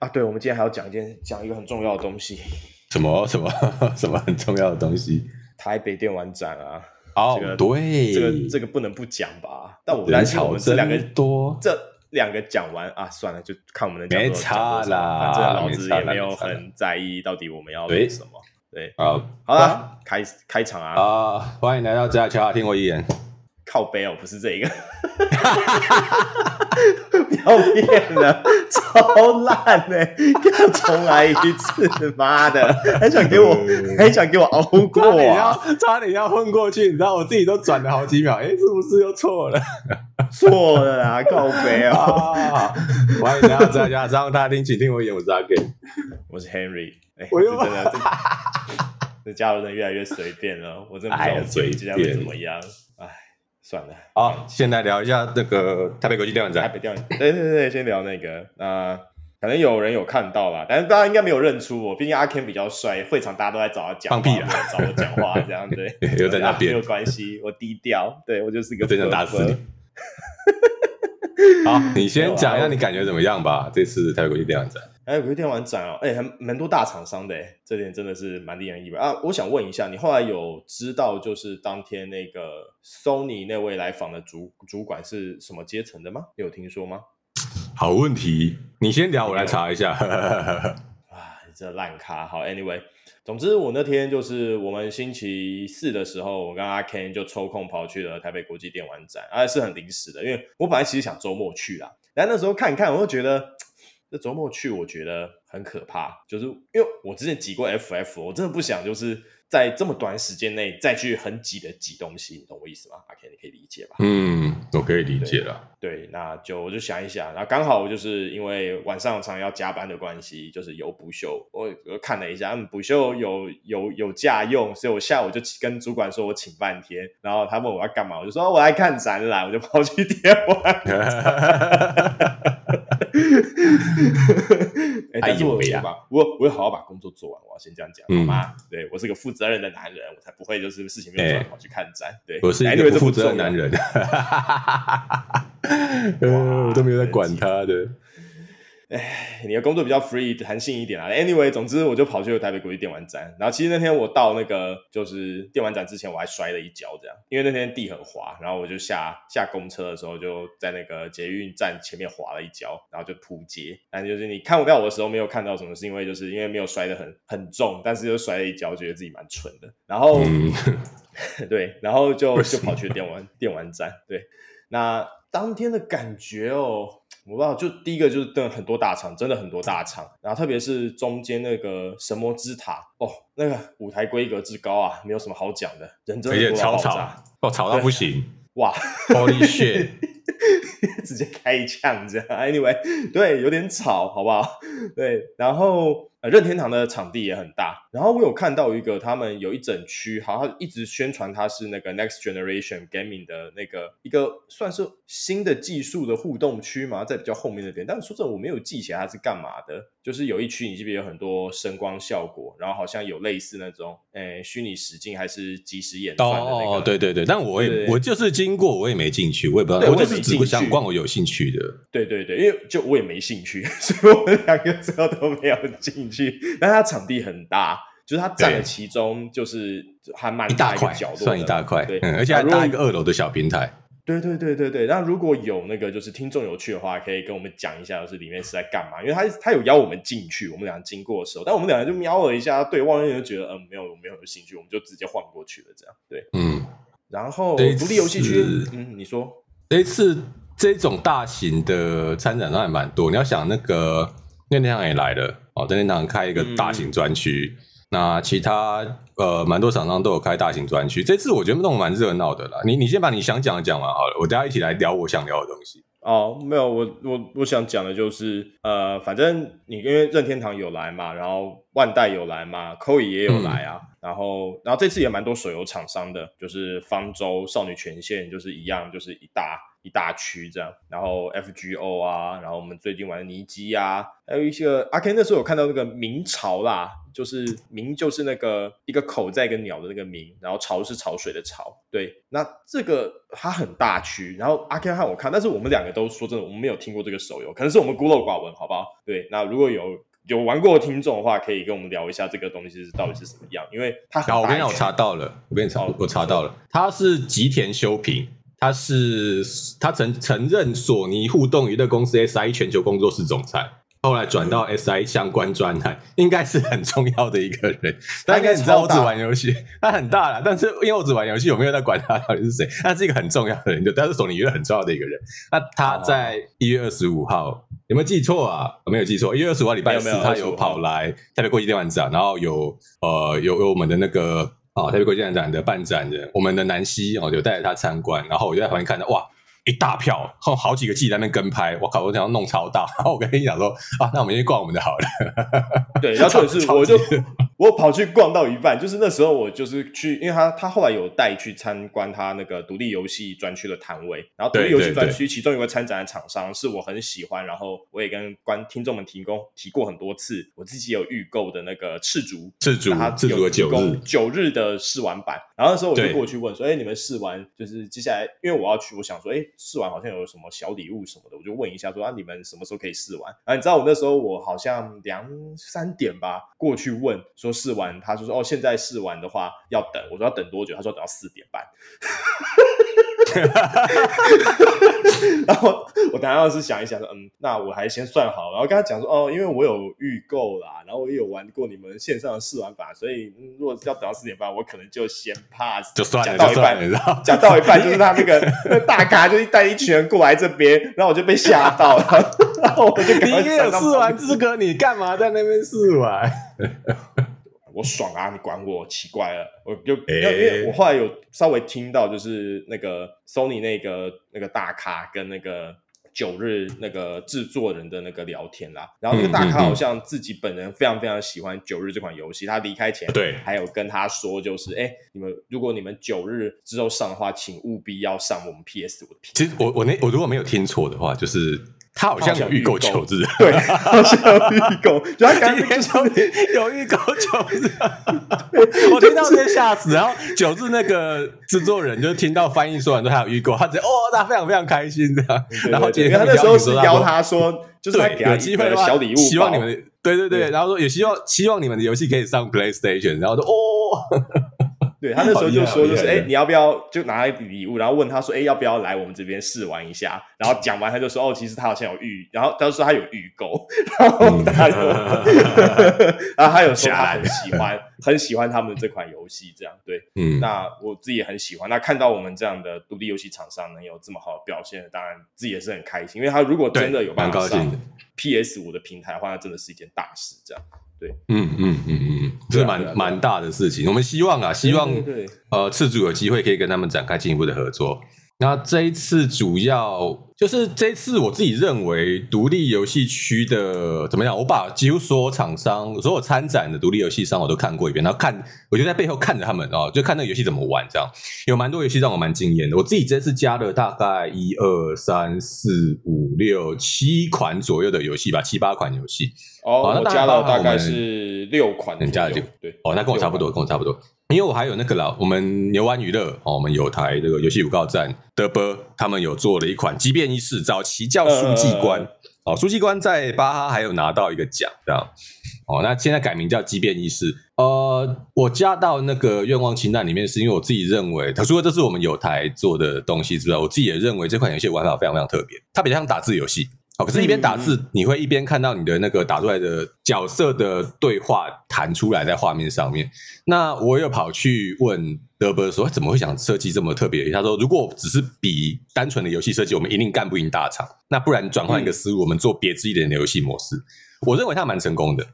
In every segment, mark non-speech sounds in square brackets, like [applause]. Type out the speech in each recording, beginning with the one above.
啊，对，我们今天还要讲一件，讲一个很重要的东西。什么什么 [laughs] 什么很重要的东西？台北电玩展啊！哦，这个、对，这个这个不能不讲吧？但我担心我们这两个多，这两个讲完啊，算了，就看我们的讲。没差啦，反正老子也没有很在意到底我们要录什么。对，对好，好了，开开场啊！啊，欢迎来到家家听我一言。靠背哦，不是这个，[laughs] 不要骗了，超烂哎！要重来一次，妈的，还想给我，还想给我熬过啊？差点要混过去，你知道，我自己都转了好几秒，哎，是不是又错了？[laughs] 错了啦，靠背哦！欢迎来到家家张大听，请听我一言，我是阿 Ken，[laughs] 我是 Henry，哎，我又真的，这加入人越来越随便了，我真的不知道随便会怎么样，哎。算了，好，先来聊一下那个台北国际电影展。台北电玩，对对对，先聊那个。那、呃、可能有人有看到吧，但是大家应该没有认出我，毕竟阿 Ken 比较帅，会场大家都在找他讲话，放屁啦，找我讲话这样对。[laughs] 又在那边，没有关系，我低调，对我就是一个。真想打死你。[laughs] 好，你先讲一下你感觉怎么样吧？这次台北国际电影展。哎，有个电玩展哦，哎，还蛮多大厂商的，哎，这点真的是蛮令人意外啊！我想问一下，你后来有知道就是当天那个 Sony 那位来访的主主管是什么阶层的吗？你有听说吗？好问题，你先聊，我来查一下。[laughs] 啊，这烂咖！好，Anyway，总之我那天就是我们星期四的时候，我跟阿 Ken 就抽空跑去了台北国际电玩展，而、啊、是很临时的，因为我本来其实想周末去啦，但那时候看一看，我就觉得。这周末去，我觉得很可怕，就是因为我之前挤过 FF，我真的不想就是在这么短时间内再去很挤的挤东西，你懂我意思吗？OK，你可以理解吧？嗯，我可以理解了。对，那就我就想一想，那刚好我就是因为晚上常常要加班的关系，就是有补休，我我看了一下，嗯，补休有有有假用，所以我下午就跟主管说我请半天，然后他问我要干嘛，我就说我来看展览，我就跑去 [laughs] 电玩。[laughs] [laughs] 哎，但是我没吧，我我会好好把工作做完，我要先这样讲，好吗？对，我是个负责任的男人，我才不会就是事情没有做完跑去看展。对，我是一个不负责任的男人，[laughs] 我都没有在管他的。哎，你的工作比较 free 弹性一点啊。Anyway，总之我就跑去了台北国际电玩展。然后其实那天我到那个就是电玩展之前，我还摔了一跤，这样，因为那天地很滑。然后我就下下公车的时候，就在那个捷运站前面滑了一跤，然后就扑街。但就是你看不到我的时候，没有看到什么，是因为就是因为没有摔得很很重，但是就摔了一跤，觉得自己蛮蠢的。然后，嗯、[laughs] 对，然后就就跑去电玩电玩展。对，那当天的感觉哦。我不知道，就第一个就是等很多大厂，真的很多大厂，然后特别是中间那个神魔之塔哦，那个舞台规格之高啊，没有什么好讲的，人真的超吵，哦，吵到不行，哇，Holy shit，[laughs] 直接开一枪这样，Anyway，对，有点吵，好不好？对，然后。任天堂的场地也很大，然后我有看到一个，他们有一整区，好像一直宣传它是那个 Next Generation Gaming 的那个一个算是新的技术的互动区嘛，在比较后面那边。但是说真的，我没有记起来它是干嘛的。就是有一区，你这边有很多声光效果，然后好像有类似那种，诶，虚拟实境还是即时演算的那个。哦，对对对，但我也我就是经过，我也没进去，我也不知道，对我就是只不想逛我有兴趣的。对对对，因为就我也没兴趣，[laughs] 所以我们两个最后都没有进去。但它场地很大，就是它占了其中，就是还蛮大一落，算一大块，对，嗯，而且还搭一个二楼的小平台。对对对对对，那如果有那个就是听众有去的话，可以跟我们讲一下，就是里面是在干嘛？因为他他有邀我们进去，我们俩经过的时候，但我们两个就瞄了一下，对望一眼就觉得嗯没有没有兴趣，我们就直接晃过去了，这样对，嗯。然后独立游戏区，嗯，你说这一次这种大型的参展都还蛮多，你要想那个任天堂也来了哦，任天堂开一个大型专区。嗯那其他呃，蛮多厂商都有开大型专区，这次我觉得弄得蛮热闹的啦。你你先把你想讲的讲完好了，我大家一起来聊我想聊的东西。哦，没有，我我我想讲的就是呃，反正你因为任天堂有来嘛，然后万代有来嘛，Koei 也有来啊，嗯、然后然后这次也蛮多手游厂商的，就是方舟、少女权限，就是一样，就是一大一大区这样，然后 FGO 啊，然后我们最近玩的尼基啊，还有一些阿 Ken 那时候有看到那个明朝啦。就是明就是那个一个口在一个鸟的那个明，然后潮是潮水的潮。对，那这个它很大区，然后阿 Ken 和我看，但是我们两个都说真的，我们没有听过这个手游，可能是我们孤陋寡闻，好不好？对，那如果有有玩过的听众的话，可以跟我们聊一下这个东西是到底是什么样，因为它好，我跟你讲，我查到了，我跟你查，哦、我查到了，它是吉田修平，他是他曾曾任索尼互动娱乐公司 SI 全球工作室总裁。后来转到 SI 相关专栏，应该是很重要的一个人。大概你知道我只玩游戏，[laughs] 他很大了，但是因为我只玩游戏，我没有在管他到底是谁。他是一个很重要的人，就他是索尼娱乐很重要的一个人。那他在一月二十五号有没有记错啊？我没有记错，一月二十五号礼拜四，他有跑来台北国际电玩展，然后有呃有有我们的那个啊台北国际电玩展的办展人，我们的南希哦有带着他参观，然后我就在旁边看到哇。一大票，后好几个记者在那边跟拍，我靠，我想要弄超大，然后我跟你讲说啊，那我们先逛我们的好了。[laughs] 对，然后是我就 [laughs] 我跑去逛到一半，就是那时候我就是去，因为他他后来有带去参观他那个独立游戏专区的摊位，然后独立游戏专区其中有个参展的厂商是我很喜欢，然后我也跟观听众们提供提过很多次，我自己有预购的那个赤足，赤足，他赤烛的九日九日的试玩版，然后那时候我就过去问说，哎、欸，你们试玩就是接下来，因为我要去，我想说，哎、欸。试完好像有什么小礼物什么的，我就问一下说啊，你们什么时候可以试完？啊，你知道我那时候我好像两三点吧过去问说试完，他就说哦，现在试完的话要等，我说要等多久？他说等到四点半。[laughs] 然后我当然是想一想说，嗯，那我还先算好，然后跟他讲说哦，因为我有预购啦，然后我也有玩过你们线上的试玩版，所以、嗯、如果要等到四点半，我可能就先 pass，就算了，讲到一半，讲到一半就是他那个那大咖就带一群人过来这边，然后我就被吓到了，然后我就你也有试玩资格，你干嘛在那边试玩？[laughs] 我爽啊！你管我？奇怪了，我就因为因为我后来有稍微听到，就是那个 Sony 那个那个大咖跟那个九日那个制作人的那个聊天啦。然后那个大咖好像自己本人非常非常喜欢九日这款游戏，他离开前对还有跟他说，就是哎，你们如果你们九日之后上的话，请务必要上我们 PS 五的。其实我我那我如果没有听错的话，就是。他好像有预购九日，对，[laughs] 好像有预购，就他刚天说有预购九日，我听到直接吓死。然后九字那个制作人就听到翻译说完之后他有预购，他直接哦，他非常非常开心这样。然后因为他那时候是邀他说，就是给他机会的小礼物，希望你们对对对，然后说也希望希望你们的游戏可以上 PlayStation，然后说哦。对，他那时候就说，就是哎，你要不要就拿礼物，然后问他说，哎，要不要来我们这边试玩一下？然后讲完，他就说，哦，其实他好像有预，然后他就说他有预购，然后他有，[laughs] 然后他有说他很喜欢，很喜欢他们这款游戏，这样对，嗯，那我自己也很喜欢。那看到我们这样的独立游戏厂商能有这么好的表现，当然自己也是很开心，因为他如果真的有办法上 PS 五的平台的话，那真的是一件大事，这样。对，嗯嗯嗯嗯，这是蛮蛮大的事情。我们希望啊，希望呃，次主有机会可以跟他们展开进一步的合作。那这一次主要就是这一次我自己认为独立游戏区的怎么样？我把几乎所有厂商、所有参展的独立游戏商我都看过一遍，然后看，我就在背后看着他们哦，就看那个游戏怎么玩，这样有蛮多游戏让我蛮惊艳的。我自己这次加了大概一二三四五六七款左右的游戏吧，七八款游戏。哦，那我加了大概是六款，你加了六，对，哦，那跟我差不多，跟我差不多。因为我还有那个啦，我们牛湾娱乐哦，我们有台这个游戏五告站德波，他们有做了一款《机变异世》，早期叫书记官、呃、哦，书记官在巴哈还有拿到一个奖，这样哦，那现在改名叫《机变异世》。呃，我加到那个愿望清单里面，是因为我自己认为，除了这是我们有台做的东西之外，我自己也认为这款游戏玩法非常非常特别，它比较像打字游戏。哦，可是，一边打字，你会一边看到你的那个打出来的角色的对话弹出来在画面上面。那我有跑去问德伯说，怎么会想设计这么特别？他说，如果只是比单纯的游戏设计，我们一定干不赢大厂。那不然转换一个思路，我们做别致一点的游戏模式。我认为他蛮成功的。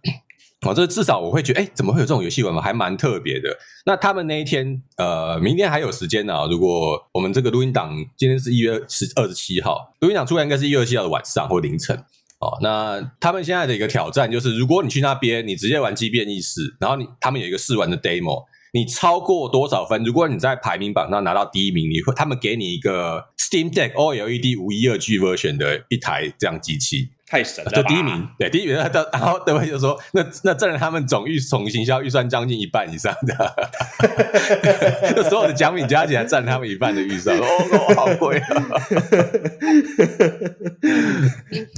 哦，这至少我会觉得，哎，怎么会有这种游戏玩法，还蛮特别的。那他们那一天，呃，明天还有时间呢、如果我们这个录音档今天是一月十二十七号，录音档出来应该是一月二十七号的晚上或凌晨。哦，那他们现在的一个挑战就是，如果你去那边，你直接玩机变异世，然后你他们有一个试玩的 demo，你超过多少分？如果你在排名榜上拿到第一名，你会他们给你一个 Steam Deck OLED 无一二 G version 的一台这样机器。太神了！就第一名，对第一名，[laughs] 然后德威就说：“那那占了他们总预总行销预算将近一半以上的，[laughs] 就所有的奖品加起来占他们一半的预算。[laughs] ”哦，哦，好贵啊！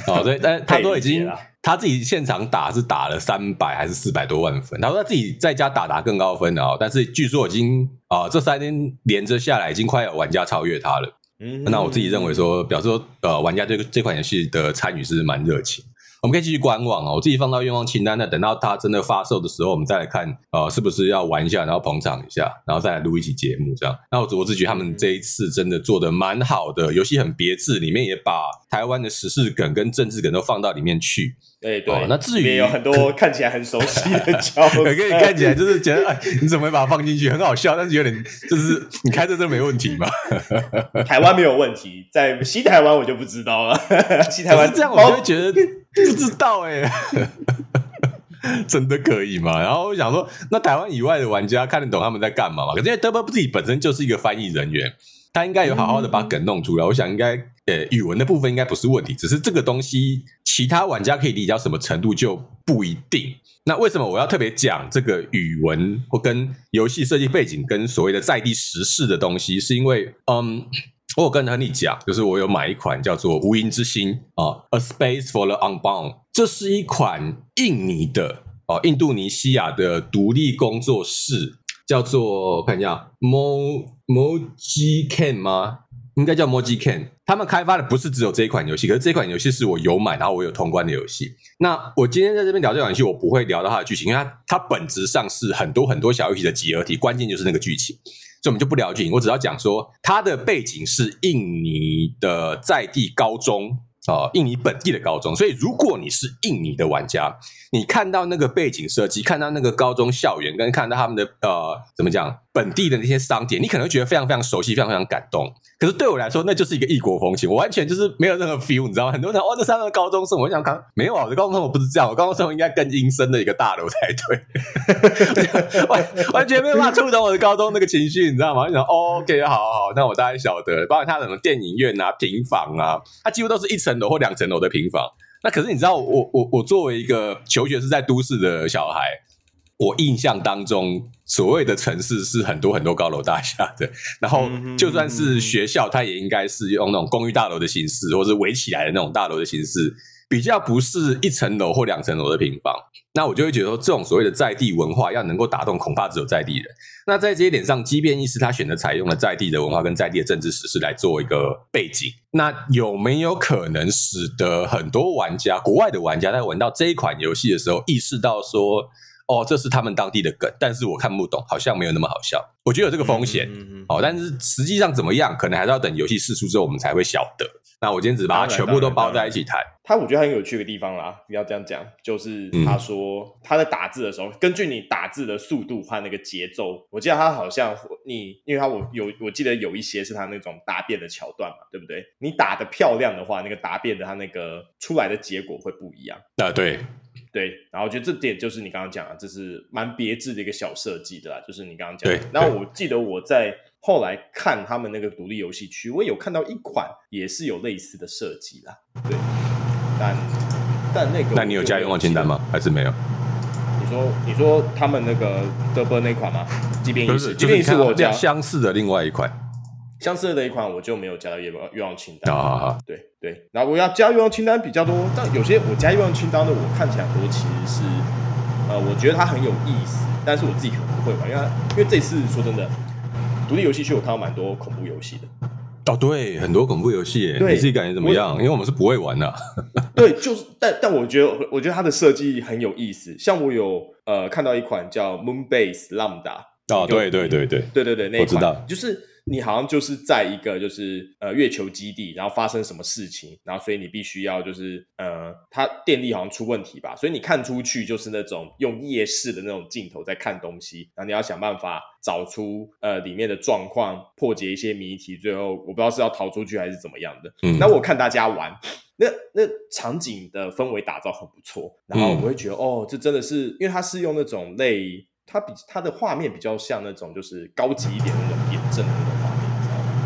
好，所以但他都已经他自己现场打是打了三百还是四百多万分，他说他自己在家打打更高分的哦，但是据说已经啊、呃、这三天连着下来，已经快要玩家超越他了。嗯，那我自己认为说，表示说呃玩家对这款游戏的参与是蛮热情。我们可以继续观望哦，我自己放到愿望清单，那等到它真的发售的时候，我们再来看，呃，是不是要玩一下，然后捧场一下，然后再来录一期节目这样。那我我只觉得他们这一次真的做的蛮好的，游戏很别致，里面也把台湾的时事梗跟政治梗都放到里面去。对对、哦，那至于有很多 [laughs] 看起来很熟悉的角色，[laughs] 可以看起来就是觉得，哎，你怎么会把它放进去？很好笑，但是有点就是你开这这没问题吗？台湾没有问题，在西台湾我就不知道了。[laughs] 西台湾这样，我就会觉得 [laughs] 不知道哎、欸，[laughs] 真的可以吗？然后我想说，那台湾以外的玩家看得懂他们在干嘛吗？可是因为德波自己本身就是一个翻译人员。他应该有好好的把梗弄出来，我想应该呃语文的部分应该不是问题，只是这个东西其他玩家可以理解到什么程度就不一定。那为什么我要特别讲这个语文或跟游戏设计背景跟所谓的在地时事的东西？是因为嗯，我有跟亨利讲，就是我有买一款叫做《无垠之星》啊，《A Space for the Unbound》，这是一款印尼的哦，印度尼西亚的独立工作室。叫做看一下，Mo Moji Can 吗？应该叫 Moji Can。他们开发的不是只有这一款游戏，可是这款游戏是我有买，然后我有通关的游戏。那我今天在这边聊这款游戏，我不会聊到它的剧情，因为它它本质上是很多很多小游戏的集合体，关键就是那个剧情，所以我们就不聊剧情。我只要讲说，它的背景是印尼的在地高中。啊，印尼本地的高中，所以如果你是印尼的玩家，你看到那个背景设计，看到那个高中校园，跟看到他们的呃，怎么讲？本地的那些商店，你可能觉得非常非常熟悉，非常非常感动。可是对我来说，那就是一个异国风情，我完全就是没有任何 feel，你知道吗？很多人哦，这三个高中生，我想看，没有啊，我的高中生活不是这样，我高中生活应该更阴森的一个大楼才对，完完全没有办法触动我的高中那个情绪，你知道吗？我想，OK，好好好，那我大概晓得，包括他什么电影院啊、平房啊，它几乎都是一层楼或两层楼的平房。那可是你知道，我我我作为一个求学是在都市的小孩。我印象当中，所谓的城市是很多很多高楼大厦的，然后就算是学校，它也应该是用那种公寓大楼的形式，或是围起来的那种大楼的形式，比较不是一层楼或两层楼的平房。那我就会觉得说，这种所谓的在地文化要能够打动，恐怕只有在地人。那在这一点上，即便意识他选择采用了在地的文化跟在地的政治史事来做一个背景，那有没有可能使得很多玩家，国外的玩家在玩到这一款游戏的时候，意识到说，哦，这是他们当地的梗，但是我看不懂，好像没有那么好笑。我觉得有这个风险，嗯嗯嗯、哦，但是实际上怎么样，可能还是要等游戏试出之后，我们才会晓得。那我今天只把它全部都包在一起谈。他我觉得很有趣的地方啦，不要这样讲，就是他说、嗯、他在打字的时候，根据你打字的速度和那个节奏，我记得他好像你，因为他我有我记得有一些是他那种答辩的桥段嘛，对不对？你打得漂亮的话，那个答辩的他那个出来的结果会不一样。啊，对。对，然后我觉得这点就是你刚刚讲的，这是蛮别致的一个小设计的啦，就是你刚刚讲的。然后我记得我在后来看他们那个独立游戏区，我有看到一款也是有类似的设计啦。对，但但那个，那你有加愿望清单吗？还是没有？你说你说他们那个德波那款吗？即便是即便是我加相似的另外一款。相似的一款我就没有加到愿望愿望清单。好好好，对对，然后我要加愿望清单比较多，但有些我加愿望清单的，我看起来多其实是，呃，我觉得它很有意思，但是我自己可能不会玩，因为因为这次说真的，独立游戏区我看到蛮多恐怖游戏的。哦，对，很多恐怖游戏，你自己感觉怎么样？因为我们是不会玩的。[laughs] 对，就是，但但我觉得，我觉得它的设计很有意思。像我有呃看到一款叫 Moonbase Lambda。哦，对对对对对对对，那我知道，就是。你好像就是在一个就是呃月球基地，然后发生什么事情，然后所以你必须要就是呃，它电力好像出问题吧，所以你看出去就是那种用夜视的那种镜头在看东西，然后你要想办法找出呃里面的状况，破解一些谜题，最后我不知道是要逃出去还是怎么样的。嗯，那我看大家玩，那那场景的氛围打造很不错，然后我会觉得、嗯、哦，这真的是因为它是用那种类。它比它的画面比较像那种就是高级一点的那种点阵？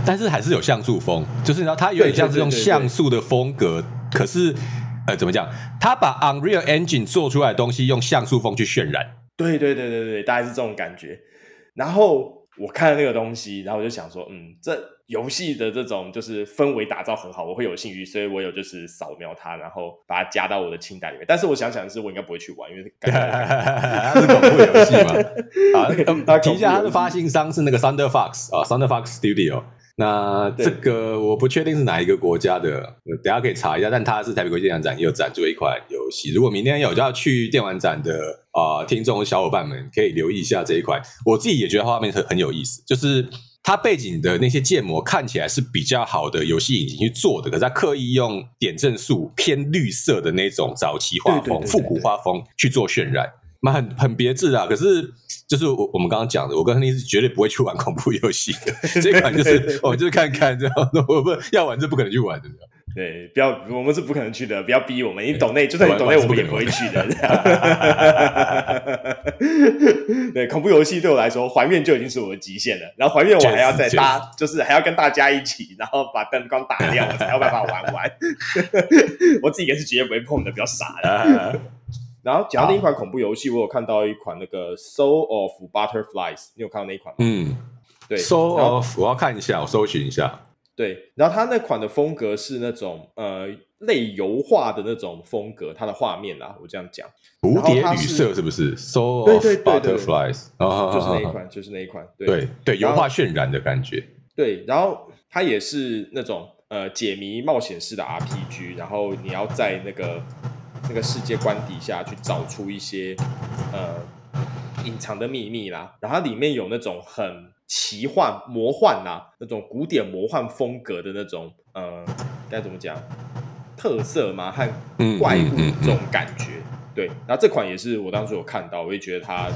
但是还是有像素风，就是你知道它有点像是用像素的风格，可是呃怎么讲？它把 Unreal Engine 做出来的东西用像素风去渲染。对对对对对，大概是这种感觉。然后我看了那个东西，然后我就想说，嗯，这游戏的这种就是氛围打造很好，我会有兴趣，所以我有就是扫描它，然后把它加到我的清单里面。但是我想想的是，我应该不会去玩，因为它是恐怖游戏嘛。啊，提一下，它的发行商是那个 Thunder Fox 啊，Thunder Fox Studio。那这个我不确定是哪一个国家的，等下可以查一下。但它是台北国际电玩展也有展出一款游戏。如果明天有就要去电玩展的啊、呃，听众小伙伴们可以留意一下这一款。我自己也觉得画面很很有意思，就是它背景的那些建模看起来是比较好的游戏引擎去做的，可是它刻意用点阵数偏绿色的那种早期画风、复古画风去做渲染。蛮很很别致啊，可是就是我我们刚刚讲的，我跟亨利是绝对不会去玩恐怖游戏的。[laughs] 这款就是我们就是看看这样，我不要玩是不可能去玩的。对，不要我们是不可能去的，不要逼我们。你懂内就算你懂内，我们也不会去的。[laughs] 对，恐怖游戏对我来说，还愿就已经是我的极限了。然后还愿我还要再搭，就是还要跟大家一起，然后把灯光打亮，我才有办法玩完。[laughs] 我自己也是绝对不会碰的，比较傻的。然后讲到另一款恐怖游戏，我有看到一款那个《Soul of Butterflies》，你有看到那一款吗？嗯，对，《Soul of》我要看一下，我搜寻一下。对，然后它那款的风格是那种呃类油画的那种风格，它的画面啊，我这样讲，蝴蝶旅社是不是？Soul of Butterflies，就是那一款，就是那一款，对对对，油画渲染的感觉。对，然后它也是那种呃解谜冒险式的 RPG，然后你要在那个。那个世界观底下去找出一些呃隐藏的秘密啦，然后它里面有那种很奇幻魔幻啦，那种古典魔幻风格的那种呃该怎么讲特色嘛和怪物这种感觉，对，然后这款也是我当时有看到，我也觉得它。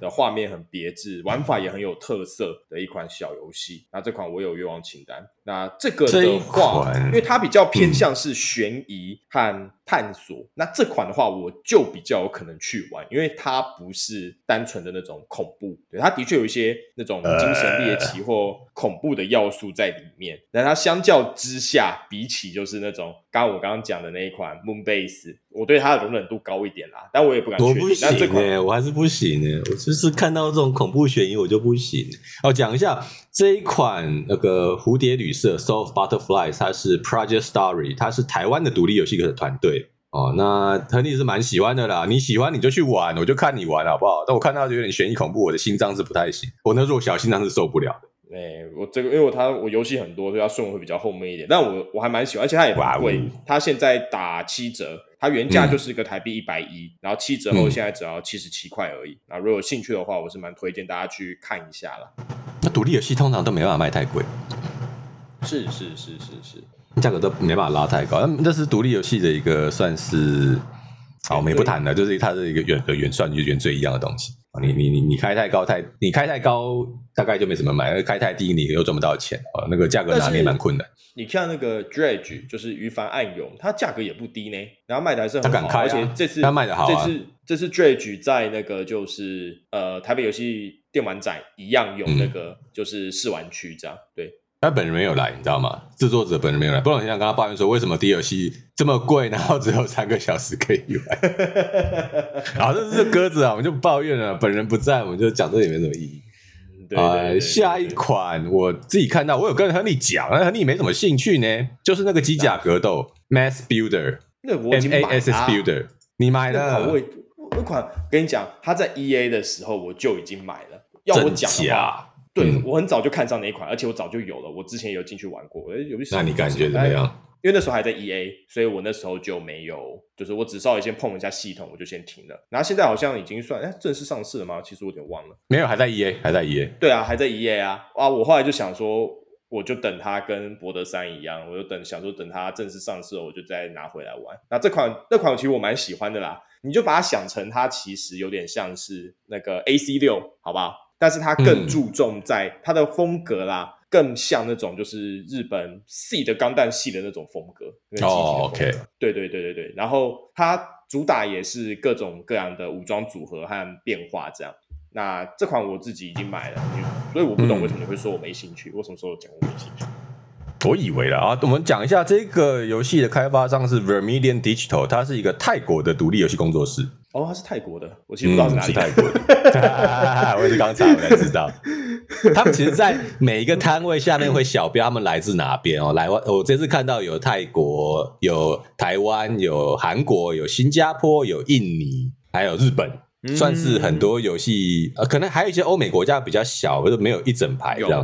的画面很别致，玩法也很有特色的一款小游戏。那这款我有愿望清单。那这个的话，因为它比较偏向是悬疑和探索。嗯、那这款的话，我就比较有可能去玩，因为它不是单纯的那种恐怖，对，它的确有一些那种精神猎奇或恐怖的要素在里面。但它相较之下，比起就是那种刚刚我刚刚讲的那一款 Moonbase。我对它的容忍度高一点啦，但我也不敢确定。我不行哎，我还是不行呢，我就是看到这种恐怖悬疑我就不行。哦，讲一下这一款那个蝴蝶旅社 Soul of Butterflies，它是 Project Story，它是台湾的独立游戏的团队哦。那亨利是蛮喜欢的啦，你喜欢你就去玩，我就看你玩好不好？但我看到有点悬疑恐怖，我的心脏是不太行，我那弱小心脏是受不了的。哎、欸，我这个因为我他我游戏很多，所以它顺位会比较后面一点。但我我还蛮喜欢，而且它也不贵，它现在打七折。它原价就是一个台币一百一，然后七折后现在只要七十七块而已。那、嗯、如果有兴趣的话，我是蛮推荐大家去看一下啦。那独立游戏通常都没办法卖太贵，是是是是是，价格都没办法拉太高。那这是独立游戏的一个算是，好，我们也不谈了，就是它的一个原和原算就原罪一样的东西。你你你你开太高太，你开太高大概就没什么买，开太低你又赚不到钱啊，那个价格拿捏蛮困难。你看那个 Dredge 就是鱼帆暗涌，它价格也不低呢，然后卖的还是很好，而且这次他卖的好、啊，这次这次 Dredge 在那个就是呃台北游戏电玩展一样有那个就是试玩区这样，对。他本人没有来，你知道吗？制作者本人没有来，不然我想跟他抱怨说，为什么 DLC 这么贵，然后只有三个小时可以玩？[laughs] 然后这是鸽子啊，我们就不抱怨了。本人不在，我们就讲这也没什么意义。对，对，对，对，对，对，下一款我自己看到，我有跟亨利讲，但亨利没什么兴趣呢，就是那个机甲格斗 Mass Builder，那我已经买了。MASS Builder，你买了？那款那款跟你讲，他在 EA 的时候我就已经买了。要我讲的话。对、嗯、我很早就看上那一款，而且我早就有了，我之前有进去玩过。哎，有那你感觉怎么样？因为那时候还在 EA，所以我那时候就没有，就是我只稍微先碰一下系统，我就先停了。然后现在好像已经算哎正式上市了吗？其实我有点忘了。没有，还在 EA，还在 EA。对啊，还在 EA 啊！啊，我后来就想说，我就等它跟博德三一样，我就等想说等它正式上市了，我就再拿回来玩。那这款那款其实我蛮喜欢的啦，你就把它想成它其实有点像是那个 AC 六，好不好？但是它更注重在它的风格啦，嗯、更像那种就是日本系的钢弹系的那种风格。哦，OK，对对对对对。然后它主打也是各种各样的武装组合和变化这样。那这款我自己已经买了，所以我不懂为什么你会说我没兴趣。我什么时候讲我没兴趣？我以为了啊，我们讲一下这个游戏的开发商是 Vermilion Digital，它是一个泰国的独立游戏工作室。哦，他是泰国的，我其实不知道是哪里。泰国的，[laughs] 我也是刚查我才知道。他们其实，在每一个摊位下面会小标他们来自哪边哦。来，我这次看到有泰国、有台湾、有韩国、有新加坡、有印尼，还有日本，算是很多游戏。呃，可能还有一些欧美国家比较小，或者没有一整排这样。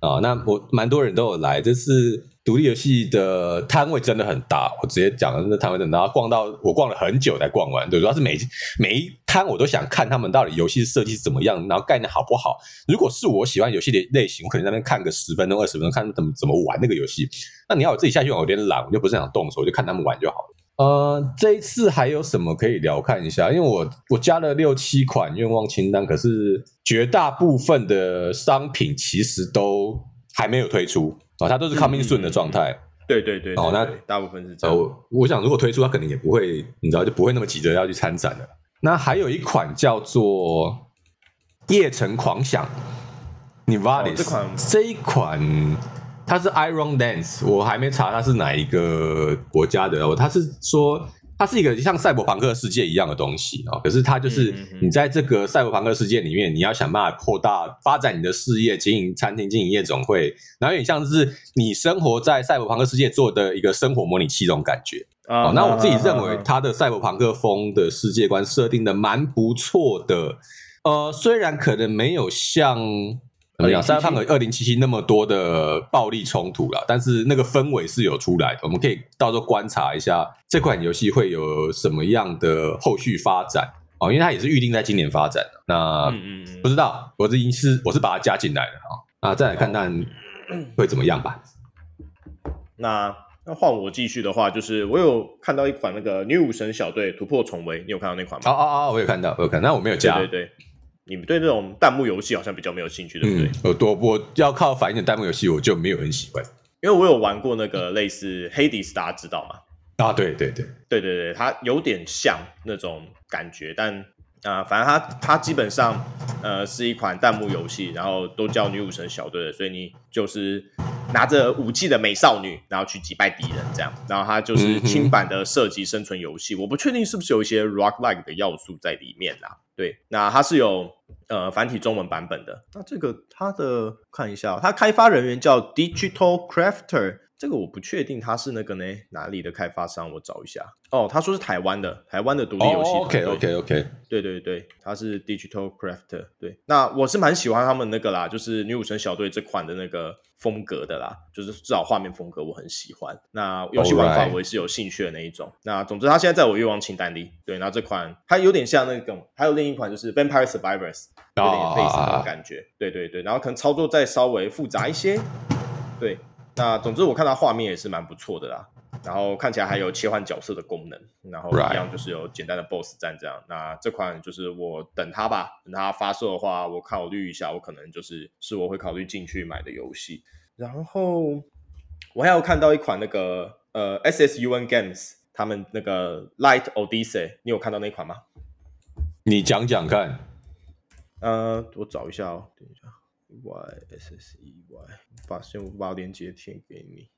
啊、哦，那我蛮多人都有来，这是独立游戏的摊位真的很大，我直接讲，那摊位真的大，逛到我逛了很久才逛完。对，主要是每每一摊我都想看他们到底游戏设计是怎么样，然后概念好不好。如果是我喜欢游戏的类型，我可能在那边看个十分钟、二十分钟，看怎么怎么玩那个游戏。那你要我自己下去玩，我有点懒，我就不是想动手，我就看他们玩就好了。呃，这一次还有什么可以聊看一下？因为我我加了六七款愿望清单，可是绝大部分的商品其实都还没有推出、哦，它都是 coming soon 的状态。对对对，哦，那大部分是这样。呃，我，我想如果推出，它可能也不会，你知道，就不会那么急着要去参展了。那还有一款叫做《夜城狂想》，Nivalis、哦、这款这一款。它是 Iron Dance，我还没查它是哪一个国家的哦。它是说它是一个像赛博朋克世界一样的东西哦。可是它就是你在这个赛博朋克世界里面，你要想办法扩大发展你的事业，经营餐厅、经营夜总会，然后有点像是你生活在赛博朋克世界做的一个生活模拟器这种感觉哦。那我自己认为它的赛博朋克风的世界观设定的蛮不错的，呃，虽然可能没有像。怎么讲？赛博朋克二零七七那么多的暴力冲突了，但是那个氛围是有出来的。我们可以到时候观察一下这款游戏会有什么样的后续发展哦，因为它也是预定在今年发展的。那嗯嗯不知道，我这已经是我是把它加进来的啊。那再来看看会怎么样吧。那那换我继续的话，就是我有看到一款那个女武神小队突破重围，你有看到那款吗？哦哦哦，我有看到，我有看到，但我没有加。对对对。你们对这种弹幕游戏好像比较没有兴趣，对不对？我多我要靠反应的弹幕游戏，我就没有很喜欢。因为我有玩过那个类似 Hades，大家知道吗？啊，对对对对对对，它有点像那种感觉，但啊、呃，反正它它基本上呃是一款弹幕游戏，然后都叫女武神小队的，所以你就是拿着武器的美少女，然后去击败敌人这样。然后它就是轻版的射击生存游戏，我不确定是不是有一些 roguelike 的要素在里面啦。对，那它是有呃繁体中文版本的。那这个它的看一下，它开发人员叫 Digital Crafter，这个我不确定他是那个呢哪里的开发商，我找一下。哦，他说是台湾的，台湾的独立游戏。OK OK OK，对对对，他是 Digital Crafter。对，那我是蛮喜欢他们那个啦，就是女武神小队这款的那个。风格的啦，就是至少画面风格我很喜欢。那游戏玩法我也是有兴趣的那一种。那总之，它现在在我愿望清单里。对，那这款它有点像那个，还有另一款就是 Vampire Survivors，有点类似那种感觉。Oh. 对对对，然后可能操作再稍微复杂一些。对，那总之我看它画面也是蛮不错的啦。然后看起来还有切换角色的功能，然后一样就是有简单的 BOSS 战这样。那这款就是我等它吧，等它发售的话，我考虑一下，我可能就是是我会考虑进去买的游戏。然后我还有看到一款那个呃 SSUN Games 他们那个 Light Odyssey，你有看到那款吗？你讲讲看。呃，我找一下哦，等一下，Y S S E Y，把先我把链接贴给你。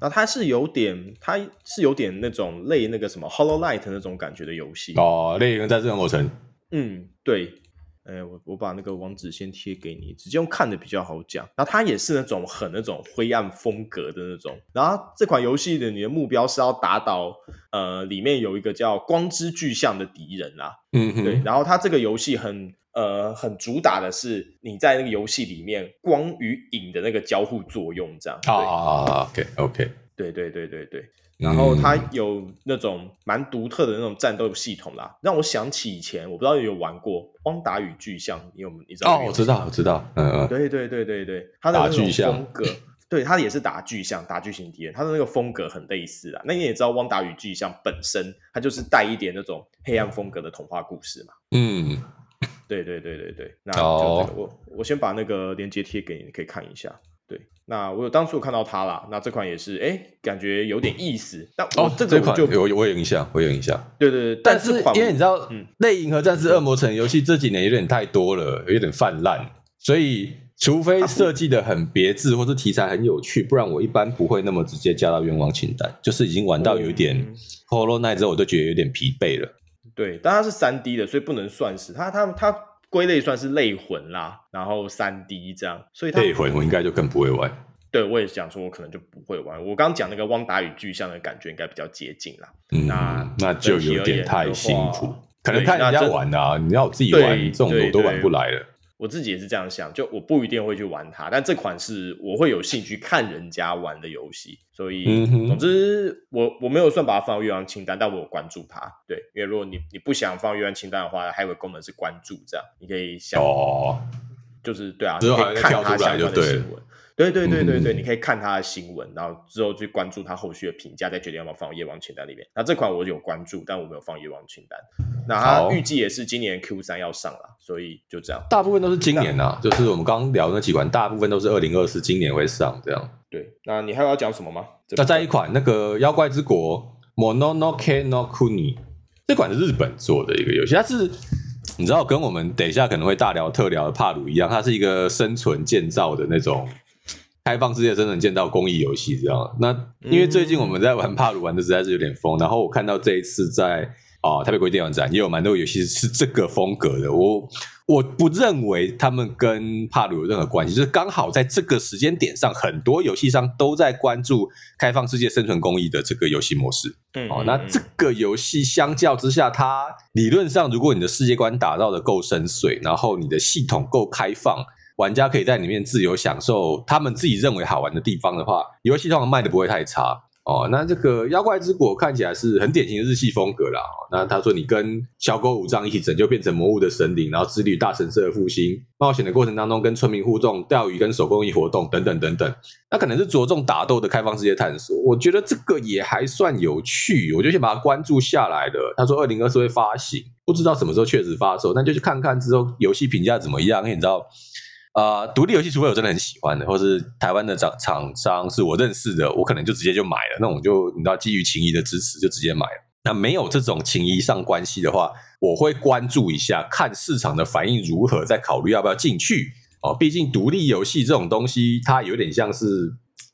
那它是有点，它是有点那种类那个什么 Hollow Knight 那种感觉的游戏哦，类人在这种过程。嗯，对。哎，我我把那个网址先贴给你，直接用看的比较好讲。然后它也是那种很那种灰暗风格的那种。然后这款游戏的你的目标是要打倒呃里面有一个叫光之巨像的敌人啦。嗯哼，对。然后它这个游戏很呃很主打的是你在那个游戏里面光与影的那个交互作用这样。啊，OK OK，对对对对对。然后它有那种蛮独特的那种战斗系统啦，让我想起以前我不知道有没有玩过《汪达与巨像》，你有你知道？哦，我知道，我知道。嗯嗯，对对对对对，它的那种风格，对，它也是打巨像，打巨型敌人，它的那个风格很类似啦。那你也知道，《汪达与巨像》本身它就是带一点那种黑暗风格的童话故事嘛。嗯，对对对对对，那我我先把那个链接贴给你，你可以看一下。对，那我有当初有看到它啦，那这款也是，哎，感觉有点意思。那哦，这个就有我有印象，我有印象。对对对，但是因为你知道，嗯，类银河战士恶魔城游戏这几年有点太多了，有点泛滥，所以除非设计的很别致，或是题材很有趣，不然我一般不会那么直接加到愿望清单。就是已经玩到有点 Hollow Knight 之后，我都觉得有点疲惫了。对，但它是三 D 的，所以不能算是它它它。归类算是类魂啦，然后三 D 这样，所以它类魂我应该就更不会玩。对，我也想说，我可能就不会玩。我刚讲那个汪达与巨像的感觉，应该比较接近啦。嗯，那那就有点太辛苦，可能看人家玩啊，你要自己玩这种我都玩不来了。我自己也是这样想，就我不一定会去玩它，但这款是我会有兴趣看人家玩的游戏。所以，总之我我没有算把它放到愿望清单，但我有关注它。对，因为如果你你不想放愿望清单的话，还有个功能是关注，这样你可以想，哦、就是对啊，你可以看它相关的新闻。对对对对对，嗯、你可以看他的新闻，然后之后去关注他后续的评价，再决定要不要放夜王清单里面。那这款我有关注，但我没有放夜王清单。那它预计也是今年 Q 三要上了，所以就这样。大部分都是今年啊，就是我们刚刚聊那几款，大部分都是二零二四今年会上这样。对，那你还有要讲什么吗？那再一款那个妖怪之国 Mononoke no Kuni，这款是日本做的一个游戏，它是你知道跟我们等一下可能会大聊特聊的帕鲁一样，它是一个生存建造的那种。开放世界真人建造公益游戏这样，那因为最近我们在玩帕鲁玩的实在是有点疯，然后我看到这一次在啊、呃、台北国际电玩展也有蛮多游戏是这个风格的，我我不认为他们跟帕鲁有任何关系，就是刚好在这个时间点上，很多游戏商都在关注开放世界生存公益的这个游戏模式。嗯，哦，那这个游戏相较之下，它理论上如果你的世界观打造的够深邃，然后你的系统够开放。玩家可以在里面自由享受他们自己认为好玩的地方的话，游戏通常卖的不会太差哦。那这个妖怪之国看起来是很典型的日系风格啦。那他说你跟小狗武藏一起拯救变成魔物的神灵，然后治愈大神社的复兴，冒险的过程当中跟村民互动、钓鱼跟手工艺活动等等等等。那可能是着重打斗的开放世界探索，我觉得这个也还算有趣，我就先把它关注下来了。他说二零二四会发行，不知道什么时候确实发售，那就去看看之后游戏评价怎么样，因为你知道。啊，独、呃、立游戏除非我真的很喜欢的，或是台湾的厂厂商是我认识的，我可能就直接就买了。那我就你知道，基于情谊的支持，就直接买了。那没有这种情谊上关系的话，我会关注一下，看市场的反应如何，再考虑要不要进去。哦，毕竟独立游戏这种东西，它有点像是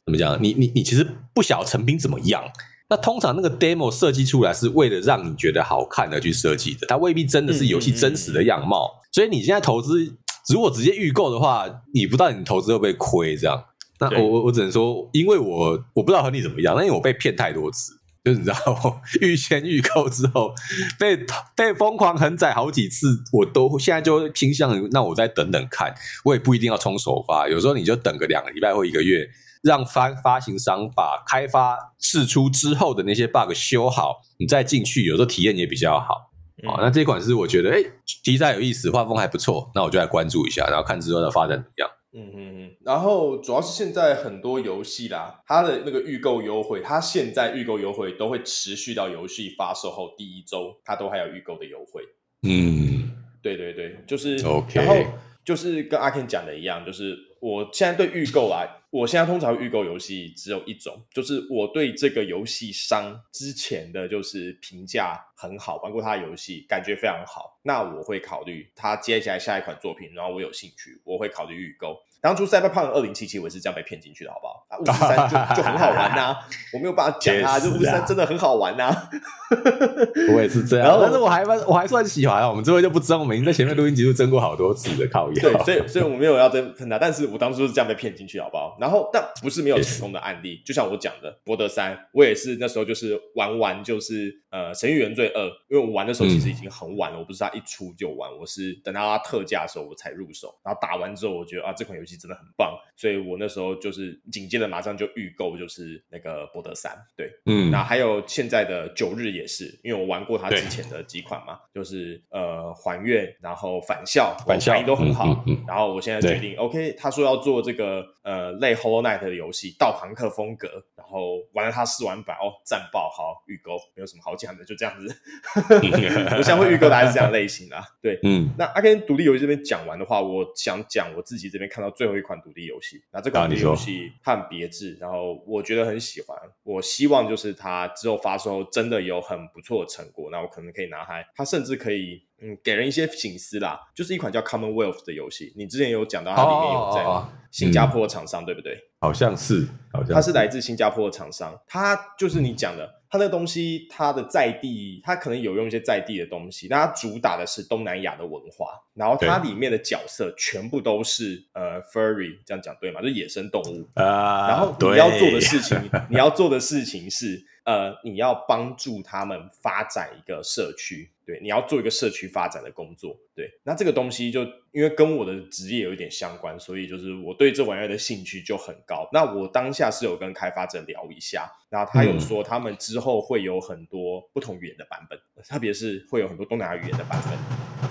怎么讲？你你你其实不晓得成品怎么样。那通常那个 demo 设计出来是为了让你觉得好看而去设计的，它未必真的是游戏真实的样貌。嗯嗯嗯，所以你现在投资。如果直接预购的话，你不知道你投资会不会亏这样。那我我我只能说，因为我我不知道和你怎么样，那因为我被骗太多次，就是你知道，预先预购之后被被疯狂横宰好几次，我都现在就倾向于，那我再等等看，我也不一定要冲首发，有时候你就等个两个礼拜或一个月，让发发行商把开发试出之后的那些 bug 修好，你再进去，有时候体验也比较好。哦，那这款是我觉得，哎、欸，题材有意思，画风还不错，那我就来关注一下，然后看之后的发展怎么样。嗯嗯嗯。然后主要是现在很多游戏啦，它的那个预购优惠，它现在预购优惠都会持续到游戏发售后第一周，它都还有预购的优惠。嗯，对对对，就是 OK。然后就是跟阿 Ken 讲的一样，就是我现在对预购啊。我现在通常预购游戏只有一种，就是我对这个游戏商之前的就是评价很好，玩过他的游戏感觉非常好，那我会考虑他接下来下一款作品，然后我有兴趣，我会考虑预购。当初《Cyberpunk 2077》我也是这样被骗进去的，好不好？啊，巫师三就 [laughs] 就很好玩呐、啊，我没有办法讲啊，这巫师三真的很好玩呐、啊。[laughs] 我也是这样，然后但是我还我还算喜欢啊。我们这位就不知道，我们已经在前面录音集就争过好多次的考验。对，所以所以我没有要争喷他，但是我当初是这样被骗进去，好不好？然后但不是没有成功的案例，就像我讲的《博德三》，我也是那时候就是玩完就是呃《神域原罪二》，因为我玩的时候其实已经很晚了，嗯、我不是他一出就玩，我是等到他特价的时候我才入手，然后打完之后我觉得啊这款游戏真的很棒。所以我那时候就是紧接着马上就预购，就是那个博德三，对，嗯，那还有现在的九日也是，因为我玩过他之前的几款嘛，就是呃还愿，然后返校，返校反应都很好，嗯嗯嗯、然后我现在决定对，OK，他说要做这个呃类 Hollow Knight 的游戏，道庞克风格，然后玩了他试玩版，哦，战爆，好预购，没有什么好讲的，就这样子，[laughs] 我想会预购的还是这样类型的，对，嗯，那阿 Ken 独立游戏这边讲完的话，我想讲我自己这边看到最后一款独立游戏。那这款游戏很别致，然后我觉得很喜欢。我希望就是它之后发售真的有很不错的成果，那我可能可以拿它，它甚至可以嗯，给人一些醒思啦，就是一款叫 Commonwealth 的游戏，你之前有讲到它里面有在新加坡的厂商，对不对？好像是，好像是，它是来自新加坡的厂商，它就是你讲的。它那个东西，它的在地，它可能有用一些在地的东西，但它主打的是东南亚的文化。然后它里面的角色全部都是呃，furry，这样讲对吗？就是野生动物啊。然后你要做的事情，你要做的事情是呃，你要帮助他们发展一个社区。对，你要做一个社区发展的工作。对，那这个东西就因为跟我的职业有一点相关，所以就是我对这玩意儿的兴趣就很高。那我当下是有跟开发者聊一下，然后他有说他们之后会有很多不同语言的版本，嗯、特别是会有很多东南亚语言的版本。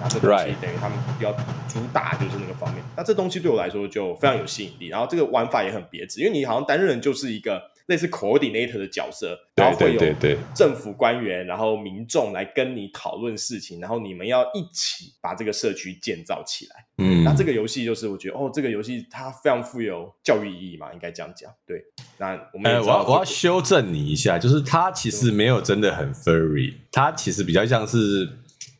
那这东西等于他们比较主打就是那个方面。那这东西对我来说就非常有吸引力，然后这个玩法也很别致，因为你好像担任就是一个。类似 coordinator 的角色，然后会有政府官员，然后民众来跟你讨论事情，然后你们要一起把这个社区建造起来。嗯，那这个游戏就是我觉得哦，这个游戏它非常富有教育意义嘛，应该这样讲。对，那我们、这个、我要我要修正你一下，就是它其实没有真的很 furry，它其实比较像是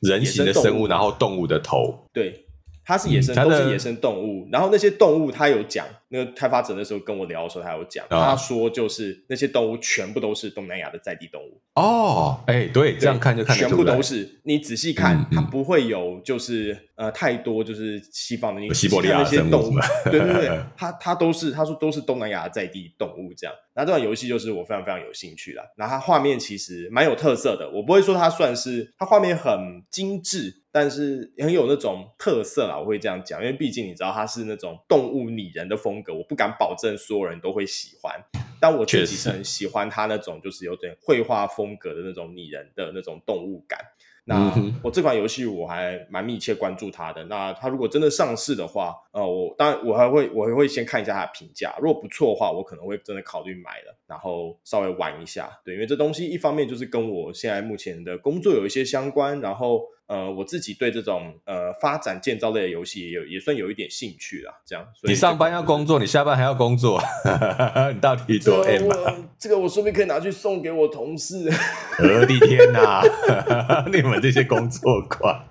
人形的生物，然后动物的头。对。它是野生，嗯、都是野生动物。然后那些动物，它有讲，那个开发者那时候跟我聊的时候，他有讲，哦、他说就是那些动物全部都是东南亚的在地动物。哦，哎、欸，对，这样看就看全部都是。你仔细看，嗯嗯、它不会有就是呃太多就是西方的那西伯利亚那些动物。对对对，[laughs] 它它都是他说都是东南亚的在地动物这样。那这款游戏就是我非常非常有兴趣啦。那它画面其实蛮有特色的，我不会说它算是它画面很精致。但是很有那种特色啦，我会这样讲，因为毕竟你知道它是那种动物拟人的风格，我不敢保证所有人都会喜欢，但我自己是很喜欢它那种就是有点绘画风格的那种拟人的那种动物感。那我这款游戏我还蛮密切关注它的。那它如果真的上市的话，呃，我当然我还会我还会先看一下它的评价，如果不错的话，我可能会真的考虑买了，然后稍微玩一下。对，因为这东西一方面就是跟我现在目前的工作有一些相关，然后呃，我自己对这种呃发展建造类的游戏也有也算有一点兴趣啦。这样，所以你上班要工作，你下班还要工作，[laughs] 你到底多 M 啊？这个我说不定可以拿去送给我同事。[laughs] 我的天哪，[laughs] 你们这些工作狂，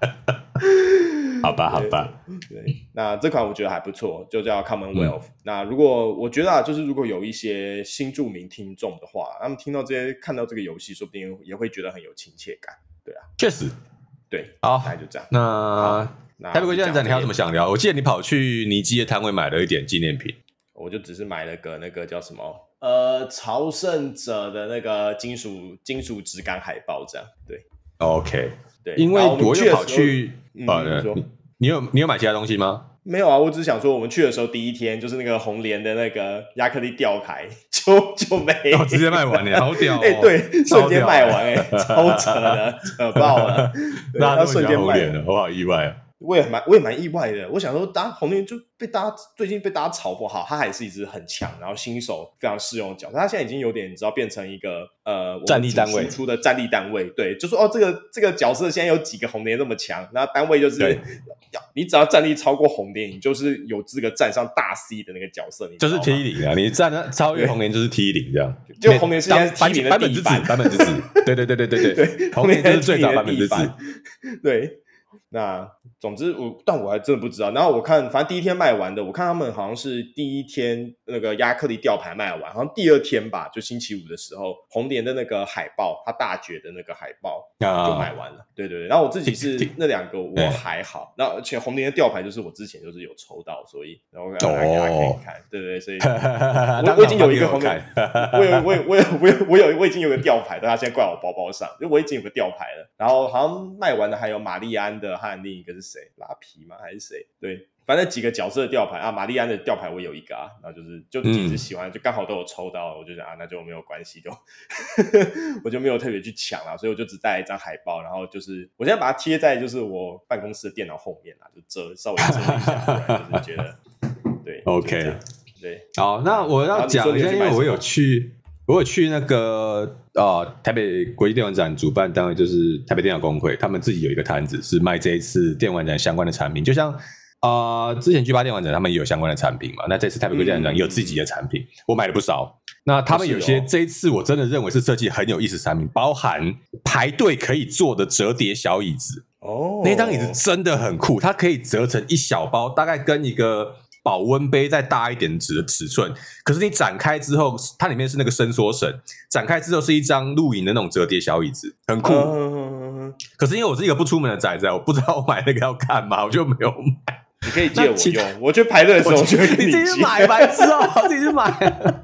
好吧，好吧。对，对，那这款我觉得还不错，就叫 Commonwealth。嗯、那如果我觉得啊，就是如果有一些新著名听众的话，他们听到这些，看到这个游戏，说不定也会觉得很有亲切感。对啊，确实，对，好，那就这样。那那台北国际展，你还有什么想聊？我记得你跑去尼基的摊位买了一点纪念品，我就只是买了个那个叫什么？呃，朝圣者的那个金属金属质感海报，这样对。OK，对，因为我又跑去，啊，你你有你有买其他东西吗？没有啊，我只是想说，我们去的时候第一天就是那个红莲的那个亚克力吊牌就就没有，直接卖完了，好屌！哎，[laughs] 对，瞬间卖完，哎，超扯的，[laughs] 扯爆了，然后瞬间卖了，我好意外啊！我也蛮我也蛮意外的，我想说，大家红莲就被大家最近被大家炒不好，他还是一只很强，然后新手非常适用的角色。他现在已经有点你知道变成一个呃战力单位出的战力单位，对，就说哦这个这个角色现在有几个红莲这么强，然后单位就是对你只要战力超过红莲，你就是有资格站上大 C 的那个角色，你就是 T 零啊，你站了超越红莲就是 T 零这样，[laughs] 就红莲是现在 T 零的版本之子，版本之子，对对对对对 [laughs] 对，红莲就是最早版本之子，[laughs] 对。那总之我，但我还真的不知道。然后我看，反正第一天卖完的，我看他们好像是第一天那个亚克力吊牌卖完，好像第二天吧，就星期五的时候，红莲的那个海报，他大绝的那个海报就卖完了。对对对。然后我自己是那两个我还好，那而且红莲的吊牌就是我之前就是有抽到，所以然后大家可以看，对对对，所以 [laughs] 我我已经有一个红莲，我有我有我有我有我有我已经有个吊牌，但他现在挂我包包上，因为我已经有个吊牌了。然后好像卖完的还有玛丽安的。和另一个是谁？拉皮吗？还是谁？对，反正几个角色的吊牌啊，玛丽安的吊牌我有一个啊，然后就是就一直喜欢，嗯、就刚好都有抽到，我就想啊，那就没有关系，就 [laughs] 我就没有特别去抢了，所以我就只带一张海报，然后就是我现在把它贴在就是我办公室的电脑后面啊，就遮稍微遮一下，就是觉得 [laughs] 对，OK，对，好，那我要讲一下，因为我有去。如果去那个呃台北国际电玩展主办单位就是台北电脑工会，他们自己有一个摊子是卖这一次电玩展相关的产品，就像啊、呃、之前 G 八电玩展他们也有相关的产品嘛，那这次台北国际电玩展也有自己的产品，嗯、我买了不少。那他们有些这一次我真的认为是设计很有意思的产品，包含排队可以坐的折叠小椅子。哦，那张椅子真的很酷，它可以折成一小包，大概跟一个保温杯再大一点纸的尺寸。可是你展开之后，它里面是那个伸缩绳，展开之后是一张露营的那种折叠小椅子，很酷。嗯、可是因为我是一个不出门的仔仔，我不知道我买那个要干嘛，我就没有买。你可以借我用，我去排队的时候你自己买白痴哦，自己去买。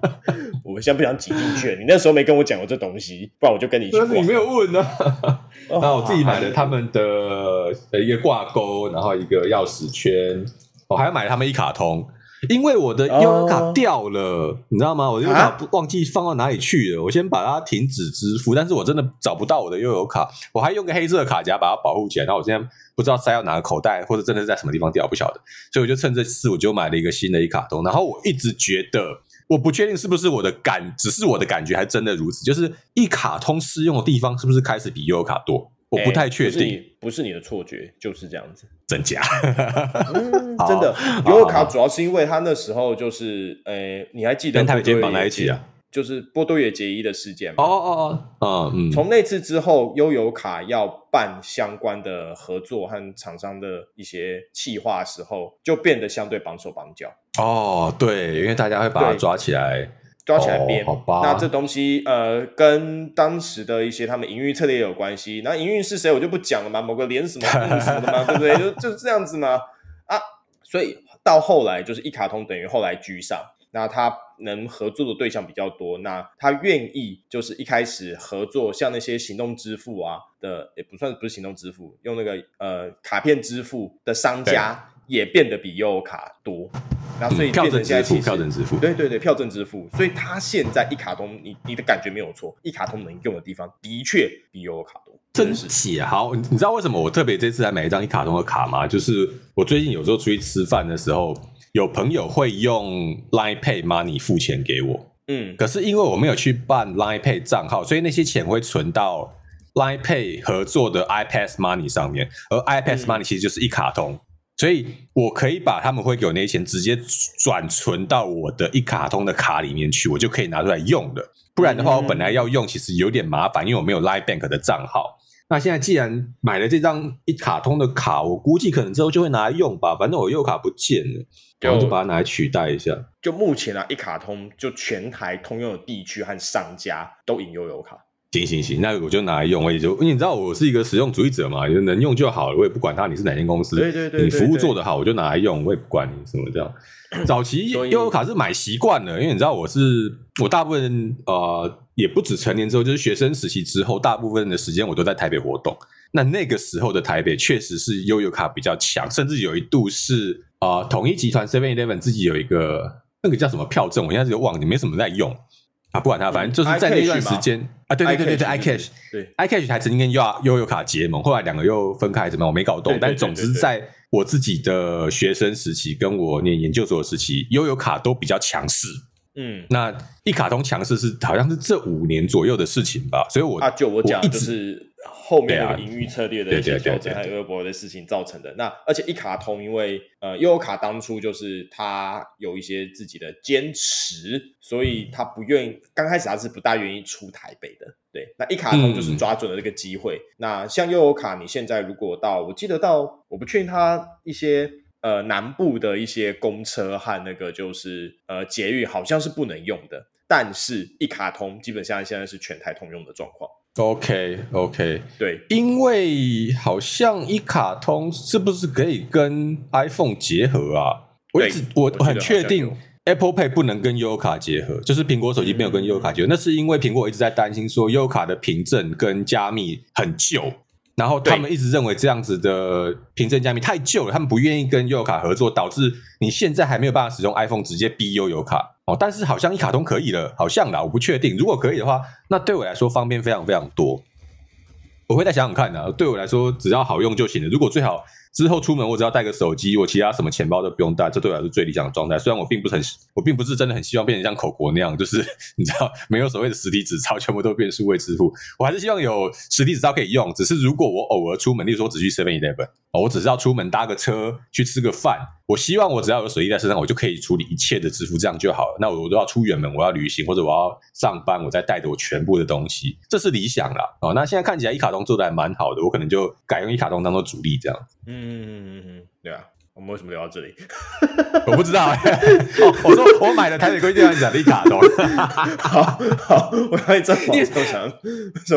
[laughs] 我们现在不想挤进去，你那时候没跟我讲过这东西，不然我就跟你去。但是你没有问呢、啊。[laughs] 哦、然后我自己买了他们的一个挂钩，然后一个钥匙圈，我还要买他们一卡通。因为我的悠游卡掉了，哦、你知道吗？我的悠游卡忘记放到哪里去了。我先把它停止支付，但是我真的找不到我的悠游卡。我还用个黑色的卡夹把它保护起来。然后我现在不知道塞到哪个口袋，或者真的是在什么地方掉，不晓得。所以我就趁这次，我就买了一个新的一卡通。然后我一直觉得，我不确定是不是我的感，只是我的感觉，还真的如此。就是一卡通适用的地方，是不是开始比悠游卡多？我不太确定，欸、不，是不是你的错觉，就是这样子，[laughs] 真假？嗯，真的，悠游卡主要是因为他那时候就是，诶、欸，你还记得跟台北街绑在一起啊？就是波多野结衣的事件哦哦哦，嗯，从那次之后，悠游卡要办相关的合作和厂商的一些企划的时候，就变得相对绑手绑脚。哦，对，因为大家会把它抓起来。抓起来编，哦，好吧。那这东西呃，跟当时的一些他们营运策略也有关系。那营运是谁，我就不讲了嘛。某个连什么什么的嘛，[laughs] 对不对？就就是这样子嘛。啊，所以到后来就是一卡通等于后来居上，那他能合作的对象比较多，那他愿意就是一开始合作，像那些行动支付啊的，也不算不是行动支付，用那个呃卡片支付的商家也变得比悠游卡多。然后所以变成现在其实、嗯、票证支付，对对对，票证支付。所以它现在一卡通，你你的感觉没有错，一卡通能用的地方的确比悠游卡多。真假？好，你知道为什么我特别这次还买一张一卡通的卡吗？就是我最近有时候出去吃饭的时候，有朋友会用 Line Pay Money 付钱给我，嗯，可是因为我没有去办 Line Pay 账号，所以那些钱会存到 Line Pay 合作的 iPass Money 上面，而 iPass Money 其实就是一卡通。嗯所以我可以把他们会给我那些钱直接转存到我的一卡通的卡里面去，我就可以拿出来用了。不然的话，我本来要用其实有点麻烦，因为我没有 Line Bank 的账号。那现在既然买了这张一卡通的卡，我估计可能之后就会拿来用吧。反正我悠游卡不见了，然后就把它拿来取代一下。就目前啊，一卡通就全台通用的地区和商家都引悠游卡。行行行，那我就拿来用，我也就因为你知道我是一个实用主义者嘛，就能用就好了，我也不管它你是哪间公司，对对对，对，你服务做得好，我就拿来用，我也不管你什么这样。[clears throat] 早期悠游卡是买习惯了，因为你知道我是我大部分呃也不止成年之后，就是学生时期之后，大部分的时间我都在台北活动。那那个时候的台北确实是悠游卡比较强，甚至有一度是啊、呃、统一集团 Seven Eleven 自己有一个那个叫什么票证，我现在就忘了，你没什么在用。啊，不管他，反正就是在那段时间、嗯、啊，对对对对对，iCash，对，iCash 还曾经跟悠悠游卡结盟，后来两个又分开，怎么样？我没搞懂。但总之，在我自己的学生时期，跟我念研究所的时期，悠游卡都比较强势。嗯，那一卡通强势是好像是这五年左右的事情吧，所以我，我啊，就我讲就是。后面那个营运策略的一些调整还有微博的事情造成的。那而且一卡通，因为呃悠游卡当初就是他有一些自己的坚持，所以他不愿意，刚开始他是不大愿意出台北的。对，那一卡通就是抓准了这个机会。嗯、那像悠游卡，你现在如果到，我记得到，我不确定他一些呃南部的一些公车和那个就是呃捷运好像是不能用的，但是一卡通基本上现在是全台通用的状况。OK OK，对，因为好像一卡通是不是可以跟 iPhone 结合啊？我一直我我很确定 Apple Pay 不能跟悠游卡结合，就是苹果手机没有跟悠游卡结合，嗯，那是因为苹果一直在担心说悠游卡的凭证跟加密很旧。然后他们一直认为这样子的凭证加密太旧了，他们不愿意跟悠游卡合作，导致你现在还没有办法使用 iPhone 直接逼悠游卡哦。但是好像一卡通可以了，好像啦，我不确定。如果可以的话，那对我来说方便非常非常多。我会再想想看的，对我来说只要好用就行了。如果最好之后出门我只要带个手机，我其他什么钱包都不用带，这对我来说最理想的状态。虽然我并不是很，我并不是真的很希望变成像口国那样，就是 [laughs] 你知道没有所谓的实体纸钞，全部都变数位支付。我还是希望有实体纸钞可以用。只是如果我偶尔出门，例如说只去 Seven Eleven，我只是要出门搭个车去吃个饭，我希望我只要有手机在身上，我就可以处理一切的支付，这样就好了。那我我都要出远门，我要旅行或者我要上班，我再带着我全部的东西，这是理想啦。哦，那现在看起来一卡通做的还蛮好的，我可能就改用一卡通当做主力这样。嗯。嗯嗯嗯，对啊，我们为什么聊到这里？我不知道、欸哦。我说我买了台北国际电玩展的一卡通。好好，我看你这你都想。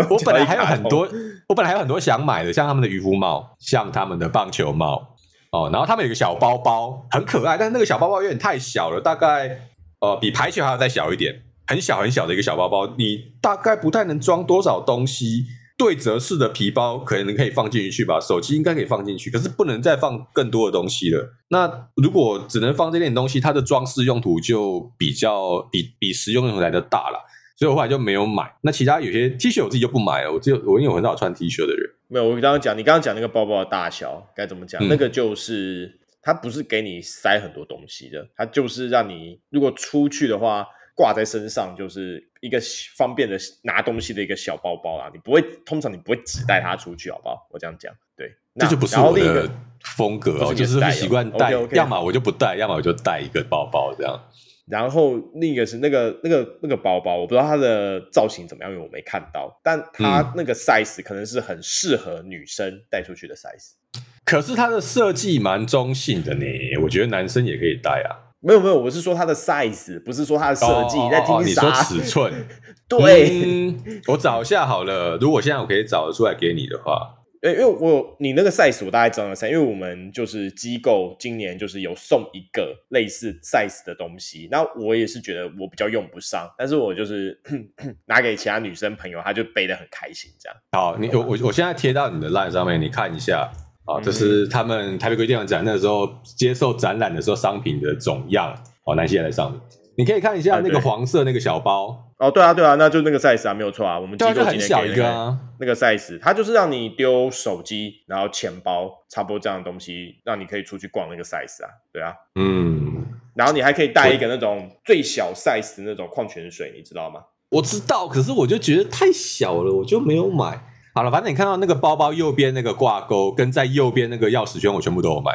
我本来还有很多，我本来还有很多想买的，像他们的渔夫帽，像他们的棒球帽。哦，然后他们有个小包包，很可爱，但是那个小包包有点太小了，大概呃比排球还要再小一点，很小很小的一个小包包，你大概不太能装多少东西。对折式的皮包可能可以放进去吧，手机应该可以放进去，可是不能再放更多的东西了。那如果只能放这点东西，它的装饰用途就比较比比实用用途来的大了，所以我后来就没有买。那其他有些 T 恤我自己就不买了，我只有我因为我很少穿 T 恤的人。没有，我刚刚讲你刚刚讲那个包包的大小该怎么讲？嗯、那个就是它不是给你塞很多东西的，它就是让你如果出去的话。挂在身上就是一个方便的拿东西的一个小包包啦，你不会，通常你不会只带它出去，好不好？我这样讲，对，那这就不是我的风格哦，就是习惯带，要么我就不带，要么我就带一个包包这样。然后另一个是那个那个那个包包，我不知道它的造型怎么样，因为我没看到，但它那个 size 可能是很适合女生带出去的 size，嗯。可是它的设计蛮中性的呢，我觉得男生也可以带啊。没有没有，我是说它的 size，不是说它的设计。你在听啥？你说尺寸？[laughs] 对、嗯，我找一下好了。如果现在我可以找得出来给你的话，因为我你那个 size 我大概知道因为我们就是机构今年就是有送一个类似 size 的东西，那我也是觉得我比较用不上，但是我就是 [coughs] 拿给其他女生朋友，她就背得很开心这样。好，你我我我现在贴到你的 line 上面，你看一下。啊，这是他们台北国际电影展那时候接受展览的时候商品的总样哦，南希在上面，你可以看一下那个黄色那个小包。哦，对啊对啊，那就那个 size 啊，没有错啊，我们机构今天很小一个啊，那个 size，它就是让你丢手机，然后钱包，差不多这样的东西，让你可以出去逛那个 size 啊，对啊，嗯，然后你还可以带一个那种最小 size 的那种矿泉水，你知道吗？我知道，可是我就觉得太小了，我就没有买。好了，反正你看到那个包包右边那个挂钩，跟在右边那个钥匙圈，我全部都有买。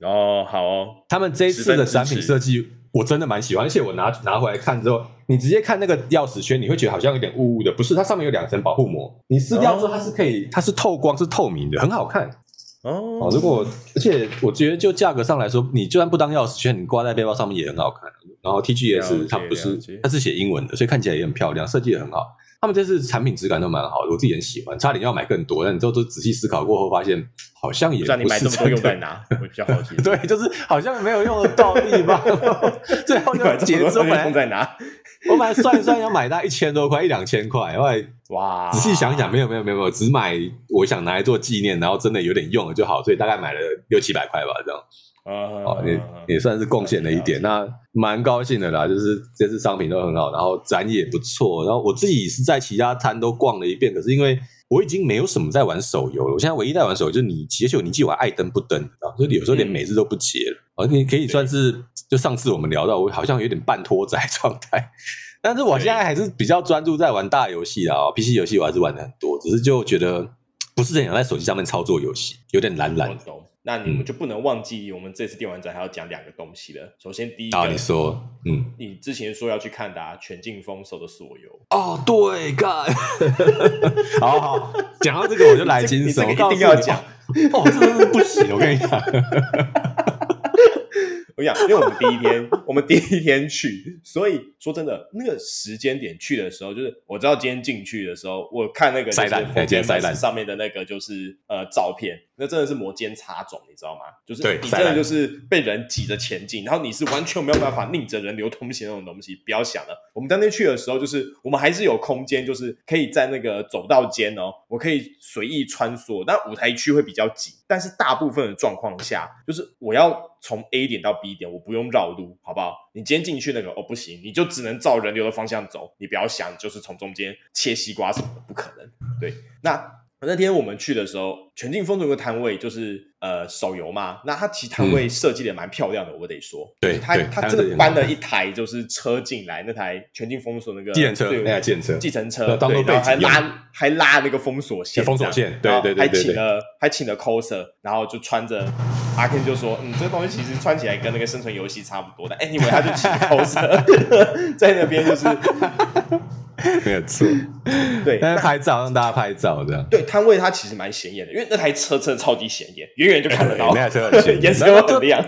哦，好哦，他们这一次的产品设计我真的蛮喜欢，而且我拿拿回来看之后，你直接看那个钥匙圈，你会觉得好像有点雾雾的，不是？它上面有两层保护膜，你撕掉之后它是可以，它是透光，是透明的，很好看。哦，如果而且我觉得就价格上来说，你就算不当钥匙圈，你挂在背包上面也很好看。然后 TGS 它不是，它是写英文的，所以看起来也很漂亮，设计也很好。他们这次产品质感都蛮好的，我自己很喜欢，差点要买更多，但你之后都仔细思考过后，发现好像也不是。[laughs] [laughs] 你买这么多用在哪？我比较好奇。对，就是好像没有用的到地方。最后就节奏用在哪？我本来算一算要买到一千多块，一两千块，后来哇，仔细想想，没有没有没有没有，只买我想拿来做纪念，然后真的有点用了就好，所以大概买了六七百块吧，这样。哦，也也算是贡献了一点，那蛮高兴的啦。就是这次商品都很好，然后展也不错。然后我自己是在其他摊都逛了一遍，可是因为我已经没有什么在玩手游了。我现在唯一在玩手游就是你，而且你记我爱登不登啊，所以有时候连每日都不接了。而且可以算是就上次我们聊到，我好像有点半脱仔状态。但是我现在还是比较专注在玩大游戏啊，PC 游戏我还是玩的很多，只是就觉得不是很想在手机上面操作游戏，有点懒懒的。那你们就不能忘记，我们这次电玩展还要讲两个东西了。首先，第一个，啊，你说，嗯，你之前说要去看的《全境封锁的所有》哦，对，干，[laughs] 好好，讲到这个我就来精神，我一定要讲，哦，这真是不行，我跟你讲。[laughs] 我跟你讲，因为我们第一天，我们第一天去，所以说真的，那个时间点去的时候，就是我知道今天进去的时候，我看那个就是今天塞单上面的那个就是呃照片，那真的是摩肩擦踵，你知道吗？就是你真的就是被人挤着前进，然后你是完全没有办法逆着人流通行那种东西。不要想了，我们当天去的时候，就是我们还是有空间，就是可以在那个走道间哦，我可以随意穿梭，但舞台区会比较挤，但是大部分的状况下，就是我要。从 A 点到 B 点，我不用绕路，好不好？你今天进去那个哦，不行，你就只能照人流的方向走，你不要想就是从中间切西瓜什么的，不可能。对，那那天我们去的时候，全境封锁有个摊位就是呃手游嘛，那它其实摊位设计的蛮漂亮的，我得说。对，它它真的搬了一台就是车进来，那台全境封锁那个计程车，那台计程车，计程车，对，然后还拉还拉那个封锁线，封锁线，对对对，还请了还请了 coser，然后就穿着阿 Ken 就说，嗯，这个东西其实穿起来跟那个生存游戏差不多的，哎，你以为他就骑 coser [laughs] 在那边就是。[laughs] 没有错，对，但是拍照让大家拍照这样。对，摊位它其实蛮显眼的，因为那台车真的超级显眼，远远就看得到。那台车很显眼，[laughs] 颜色很亮，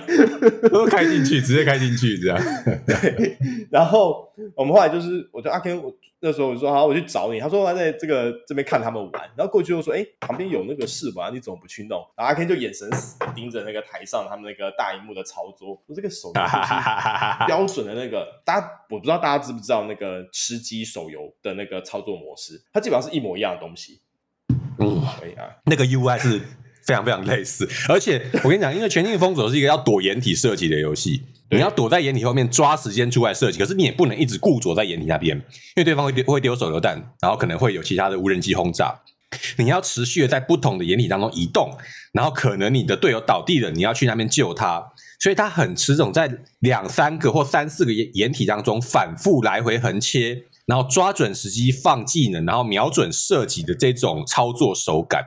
都开进去，直接开进去这样。对，然后我们后来就是，我就阿 Ken 我。那时候我就说好，我去找你。他说他在这个这边看他们玩，然后过去就说：“哎，旁边有那个试玩，你怎么不去弄？”然后阿 Ken 就眼神死盯着那个台上他们那个大荧幕的操作。我这个手游 [laughs] 标准的那个，大家我不知道大家知不知道那个吃鸡手游的那个操作模式，它基本上是一模一样的东西。嗯，可以啊，那个 UI 是非常非常类似，而且我跟你讲，因为《全境封锁》是一个要躲掩体设计的游戏。你要躲在掩体后面抓时间出来射击，可是你也不能一直固着在掩体那边，因为对方会丢会丢手榴弹，然后可能会有其他的无人机轰炸。你要持续的在不同的掩体当中移动，然后可能你的队友倒地了，你要去那边救他。所以他很吃这种在两三个或三四个掩掩体当中反复来回横切，然后抓准时机放技能，然后瞄准射击的这种操作手感。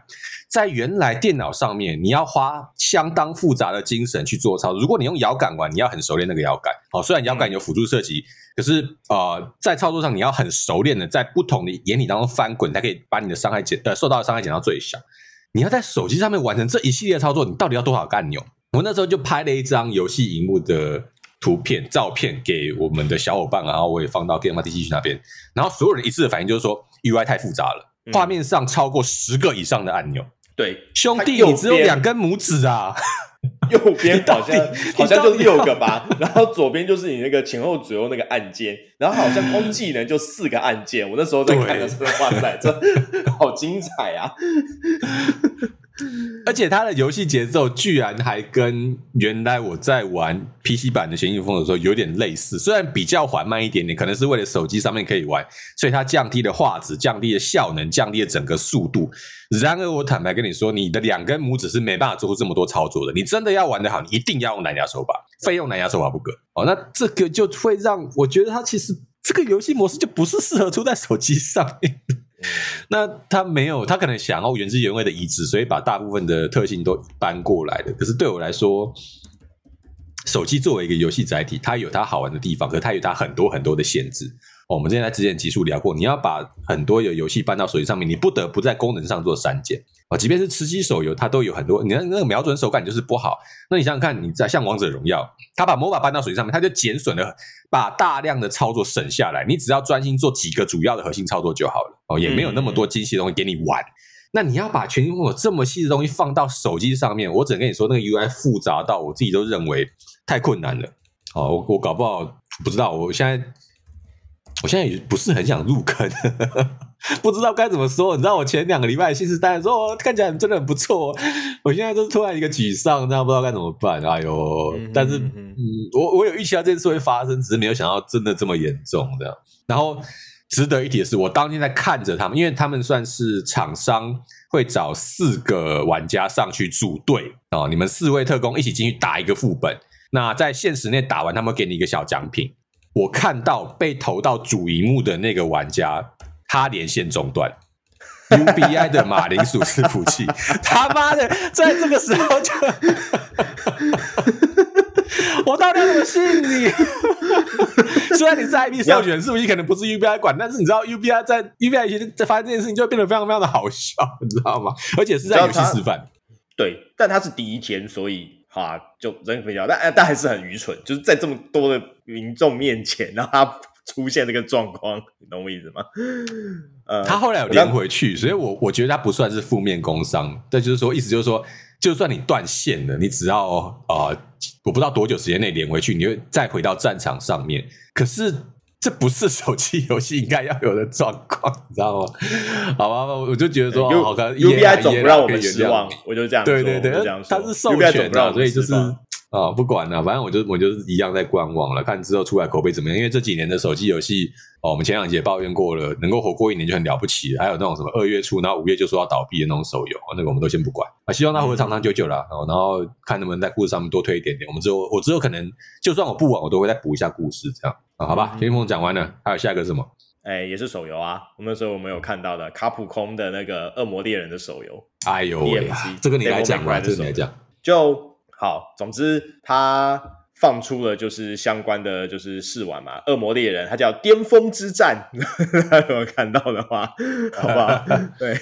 在原来电脑上面，你要花相当复杂的精神去做操作。如果你用摇杆玩，你要很熟练那个摇杆。哦，虽然摇杆有辅助射击，可是呃，在操作上你要很熟练的在不同的眼里当中翻滚，才可以把你的伤害减呃受到的伤害减到最小。你要在手机上面完成这一系列操作，你到底要多少个按钮？我那时候就拍了一张游戏荧幕的图片、照片给我们的小伙伴，然后我也放到 GameTV 那边，然后所有人一致的反应就是说 UI 太复杂了，画面上超过十个以上的按钮。对，兄弟，你只有两根拇指啊！[laughs] 右边 [laughs] 好像好像就六个吧，然后左边就是你那个前后左右那个按键，然后好像光技能就四个按键。我那时候在看的时候，哇塞，这 [laughs] 好精彩啊！而且它的游戏节奏居然还跟原来我在玩 PC 版的《全境封锁》的时候有点类似，虽然比较缓慢一点点，可能是为了手机上面可以玩，所以它降低了画质，降低了效能，降低了整个速度。然而，我坦白跟你说，你的两根拇指是没办法做出这么多操作的。你真的要玩得好，你一定要用蓝牙手把，非用蓝牙手把不可。哦，那这个就会让我觉得它其实这个游戏模式就不是适合出在手机上面。[laughs] 那他没有，他可能想要原汁原味的移植，所以把大部分的特性都搬过来了。可是对我来说，手机作为一个游戏载体，它有它好玩的地方，可是它有它很多很多的限制。哦，我们之前在之前集数聊过，你要把很多有游戏搬到手机上面，你不得不在功能上做删减。啊，即便是吃鸡手游，它都有很多，你看那个瞄准手感就是不好。那你想想看，你在像王者荣耀，它把魔法搬到手机上面，它就减损了，把大量的操作省下来，你只要专心做几个主要的核心操作就好了。哦，也没有那么多精细的东西给你玩。嗯、那你要把全境封锁这么细的东西放到手机上面，我只能跟你说，那个 UI 复杂到我自己都认为太困难了。哦，我我搞不好不知道，我现在我现在也不是很想入坑。[laughs] 不知道该怎么说，你知道我前两个礼拜信誓旦旦说，哦，看起来真的很不错。我现在就是突然一个沮丧，这样不知道该怎么办。哎呦，嗯、但是嗯，我我有预期到这件事会发生，只是没有想到真的这么严重这样。然后值得一提的是，我当天在看着他们，因为他们算是厂商会找四个玩家上去组队哦，你们四位特工一起进去打一个副本。那在现实内打完，他们会给你一个小奖品。我看到被投到主荧幕的那个玩家。他连线中断，UBI 的马铃薯伺服器，[laughs] 他妈的，在这个时候就，[laughs] 我到底怎么信你？[laughs] 虽然你是 IP 授权伺服器可能不是 UBI 管，但是你知道 UBI 在 UBI 以前在发生这件事情，就会变得非常非常的好笑，你知道吗？而且是在游戏示范，对，但他是第一天，所以哈就人比较，但但还是很愚蠢，就是在这么多的民众面前，然后他。出现这个状况，你懂我意思吗？呃，他后来有连回去，所以我我觉得他不算是负面工伤。但就是说，意思就是说，就算你断线了，你只要呃，我不知道多久时间内连回去，你会再回到战场上面。可是这不是手机游戏应该要有的状况，你知道吗？好吧，我就觉得说，嗯、好看 UBI 总不让我们失望，我就这样，对对对，他是授权的，所以就是。啊，不管了，反正我就我就是一样在观望了，看之后出来口碑怎么样。因为这几年的手机游戏，哦，我们前两节抱怨过了，能够活过一年就很了不起了。还有那种什么二月初，然后五月就说要倒闭的那种手游，那个我们都先不管啊。希望它活得长长久久啦，哦，然后看能不能在故事上面多推一点点。我们之后我之后可能就算我不玩，我都会再补一下故事，这样啊，好吧。天风讲完了，还有下一个是什么？哎，也是手游啊。我们那时候我们有看到的卡普空的那个恶魔猎人的手游。哎呦喂，这个你来讲吧，这个你来讲就。好，总之他放出了就是相关的就是试玩嘛，恶魔猎人，它叫巅峰之战，[laughs] 大家有没有看到的话，好不好？[laughs] 对，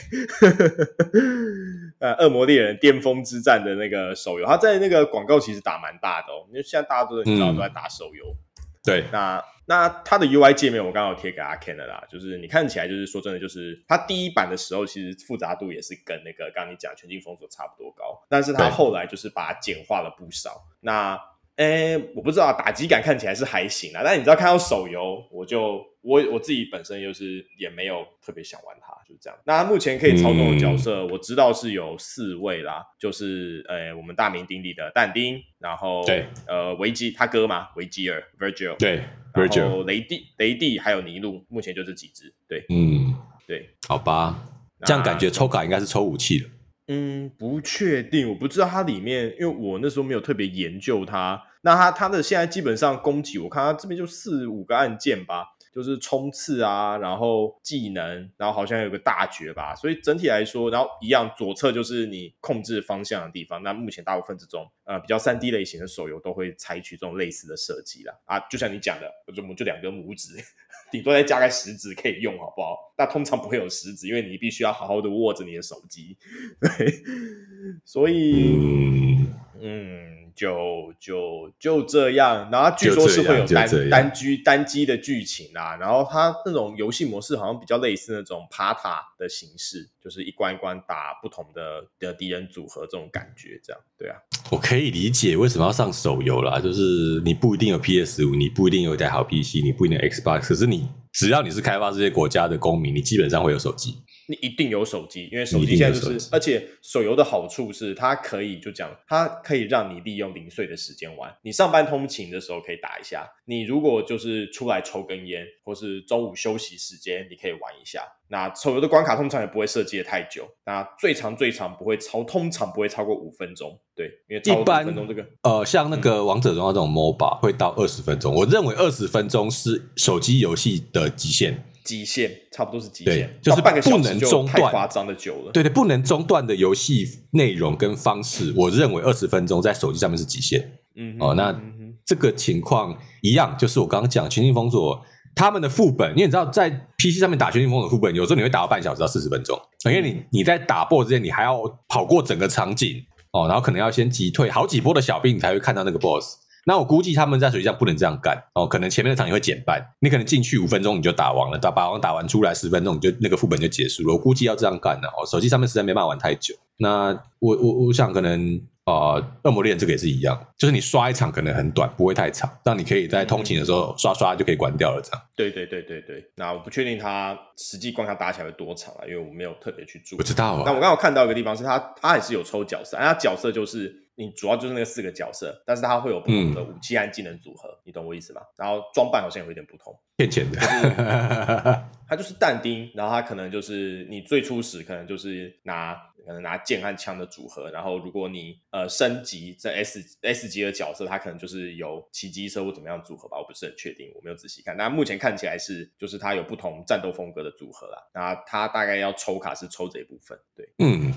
呃，恶魔猎人巅峰之战的那个手游，它在那个广告其实打蛮大的哦，因为现在大家都知道都在打手游，嗯、对，那。那它的 UI 界面我刚刚有贴给阿 Ken 的啦，就是你看起来就是说真的，就是它第一版的时候其实复杂度也是跟那个刚刚你讲全境封锁差不多高，但是它后来就是把它简化了不少。那诶，我不知道打击感看起来是还行啊，但你知道看到手游，我就我我自己本身就是也没有特别想玩它，就是这样。那目前可以操纵的角色，嗯、我知道是有四位啦，就是诶我们大名鼎鼎的但丁，然后对呃维基他哥嘛，维吉尔 Virgil 对。然后雷帝、雷帝还有尼禄，目前就这几只。对，嗯，对，好吧，这样感觉抽卡应该是抽武器了。嗯，不确定，我不知道它里面，因为我那时候没有特别研究它。那它它的现在基本上攻击，我看它这边就四五个按键吧。就是冲刺啊，然后技能，然后好像有个大绝吧，所以整体来说，然后一样左侧就是你控制方向的地方。那目前大部分这种呃比较三 D 类型的手游都会采取这种类似的设计啦。啊，就像你讲的，我就就两个拇指，顶多再加个食指可以用，好不好？那通常不会有食指，因为你必须要好好的握着你的手机，[laughs] 对，所以嗯。嗯就就就这样，然后据说是会有单单机单机的剧情啊，然后它那种游戏模式好像比较类似那种爬塔的形式，就是一关一关打不同的的敌人组合这种感觉，这样对啊，我可以理解为什么要上手游啦，就是你不一定有 PS 五，你不一定有一台好 PC，你不一定有 Xbox，可是你只要你是开发这些国家的公民，你基本上会有手机。你一定有手机，因为手机现在就是，而且手游的好处是它可以就讲，它可以让你利用零碎的时间玩。你上班通勤的时候可以打一下，你如果就是出来抽根烟，或是中午休息时间，你可以玩一下。那手游的关卡通常也不会设计的太久，那最长最长不会超，通常不会超过五分钟。对，因为超过五分钟这个，呃，像那个王者荣耀这种 MOBA 会到二十分钟，我认为二十分钟是手机游戏的极限。极限差不多是极限，就是半个小时不能中断，太夸张的久了。对对，不能中断的游戏内容跟方式，我认为二十分钟在手机上面是极限。嗯，哦，那这个情况一样，就是我刚刚讲全境封锁他们的副本，因为你知道在 PC 上面打全境封锁副本，有时候你会打到半小时到四十分钟，因为你你在打 BOSS 之前，你还要跑过整个场景哦，然后可能要先击退好几波的小兵，你才会看到那个 BOSS。那我估计他们在手机上不能这样干哦，可能前面的场也会减半，你可能进去五分钟你就打完了，打把王打完出来十分钟你就那个副本就结束了。我估计要这样干的哦，手机上面实在没办法玩太久。那我我我想可能啊，恶魔猎人这个也是一样，就是你刷一场可能很短，不会太长，让你可以在通勤的时候刷刷就可以关掉了这样。对对对对对，那我不确定它实际关卡打起来有多长啊，因为我没有特别去注意。不知道啊。那我刚好看到一个地方是它，它也是有抽角色，它角色就是。你主要就是那个四个角色，但是它会有不同的武器和技能组合，嗯、你懂我意思吗？然后装扮好像有一点不同，骗钱的。[laughs] 它就是但丁，然后它可能就是你最初始可能就是拿可能拿剑和枪的组合，然后如果你呃升级在 S S 级的角色，它可能就是有骑机车或怎么样组合吧，我不是很确定，我没有仔细看。那目前看起来是就是它有不同战斗风格的组合啦，那它大概要抽卡是抽这一部分，对，嗯，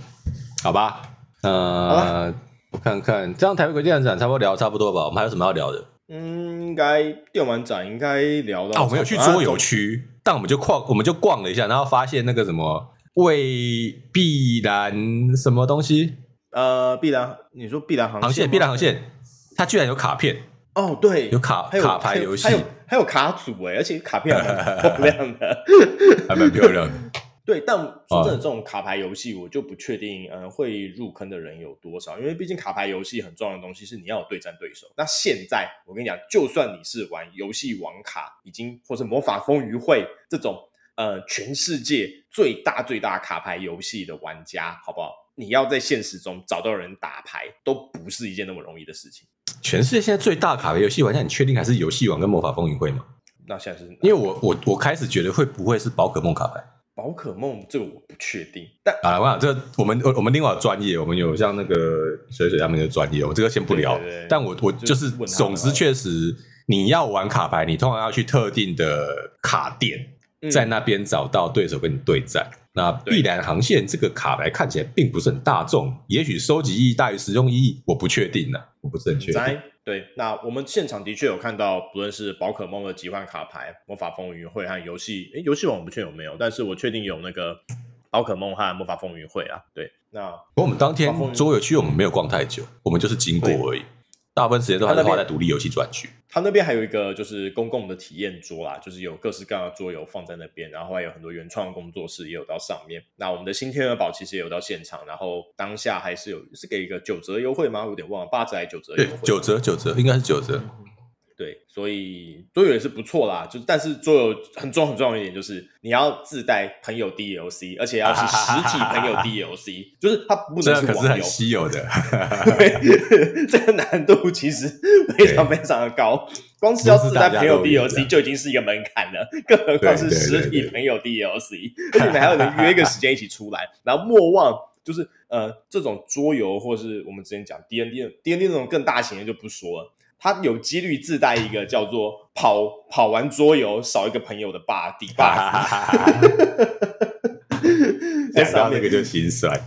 好吧，呃。我看看，这样台北国际电玩展差不多聊差不多吧？我们还有什么要聊的？嗯，应该电玩展应该聊到。啊，我们有去桌游区，啊、但我们就逛，我们就逛了一下，然后发现那个什么未必然什么东西？呃，必然，你说必然航航线，必然航线，它居然有卡片哦，对，有卡有卡牌游戏，还有还有卡组哎，而且卡片还蛮漂亮的，[laughs] 还蛮漂亮的。对，但说真的，这种卡牌游戏我就不确定，嗯、呃，会入坑的人有多少？因为毕竟卡牌游戏很重要的东西是你要有对战对手。那现在我跟你讲，就算你是玩游戏王卡，已经或是魔法风云会这种呃全世界最大最大卡牌游戏的玩家，好不好？你要在现实中找到人打牌，都不是一件那么容易的事情。全世界现在最大卡牌游戏玩家，你确定还是游戏王跟魔法风云会吗？那现在是因为我我我开始觉得会不会是宝可梦卡牌？宝可梦这个我不确定，但啊，我想这个、我们我们另外有专业，我们有像那个水水他们的专业，我这个先不聊。对对对，但我我就是，总之确实，你要玩卡牌，你通常要去特定的卡店，嗯、在那边找到对手跟你对战。那碧蓝航线这个卡牌看起来并不是很大众，也许收集意义大于实用意义，我不确定呢，我不是很确定。对，那我们现场的确有看到，不论是宝可梦的集换卡牌、魔法风云会和游戏，诶，游戏网我不确定有没有，但是我确定有那个宝可梦和魔法风云会啊。对，那不过我们当天桌游区我们没有逛太久，我们就是经过而已。大部分时间都还是花在独立游戏专区。他那边还有一个就是公共的体验桌啦，就是有各式各样的桌游放在那边，然后还有很多原创工作室也有到上面。那我们的新天鹅堡其实也有到现场，然后当下还是有是给一个九折优惠吗？我有点忘了，八折还是九折优惠？九折，九折，应该是九折。嗯对，所以桌游也是不错啦。就但是桌游很重要很重要一点就是你要自带朋友 DLC，而且要是实体朋友 DLC，[laughs] 就是它不能是网游。这可是很稀有的。[laughs] 对，这个难度其实非常非常的高，光是要自带朋友 DLC 就已经是一个门槛了，更何况是实体朋友 DLC，而且你们还要能约一个时间一起出来。然后莫忘就是呃，这种桌游或是我们之前讲 D N D D N D 那种更大型的就不说了。它有几率自带一个叫做跑“跑跑完桌游少一个朋友”的 buff 底 buff，想到那个就心酸。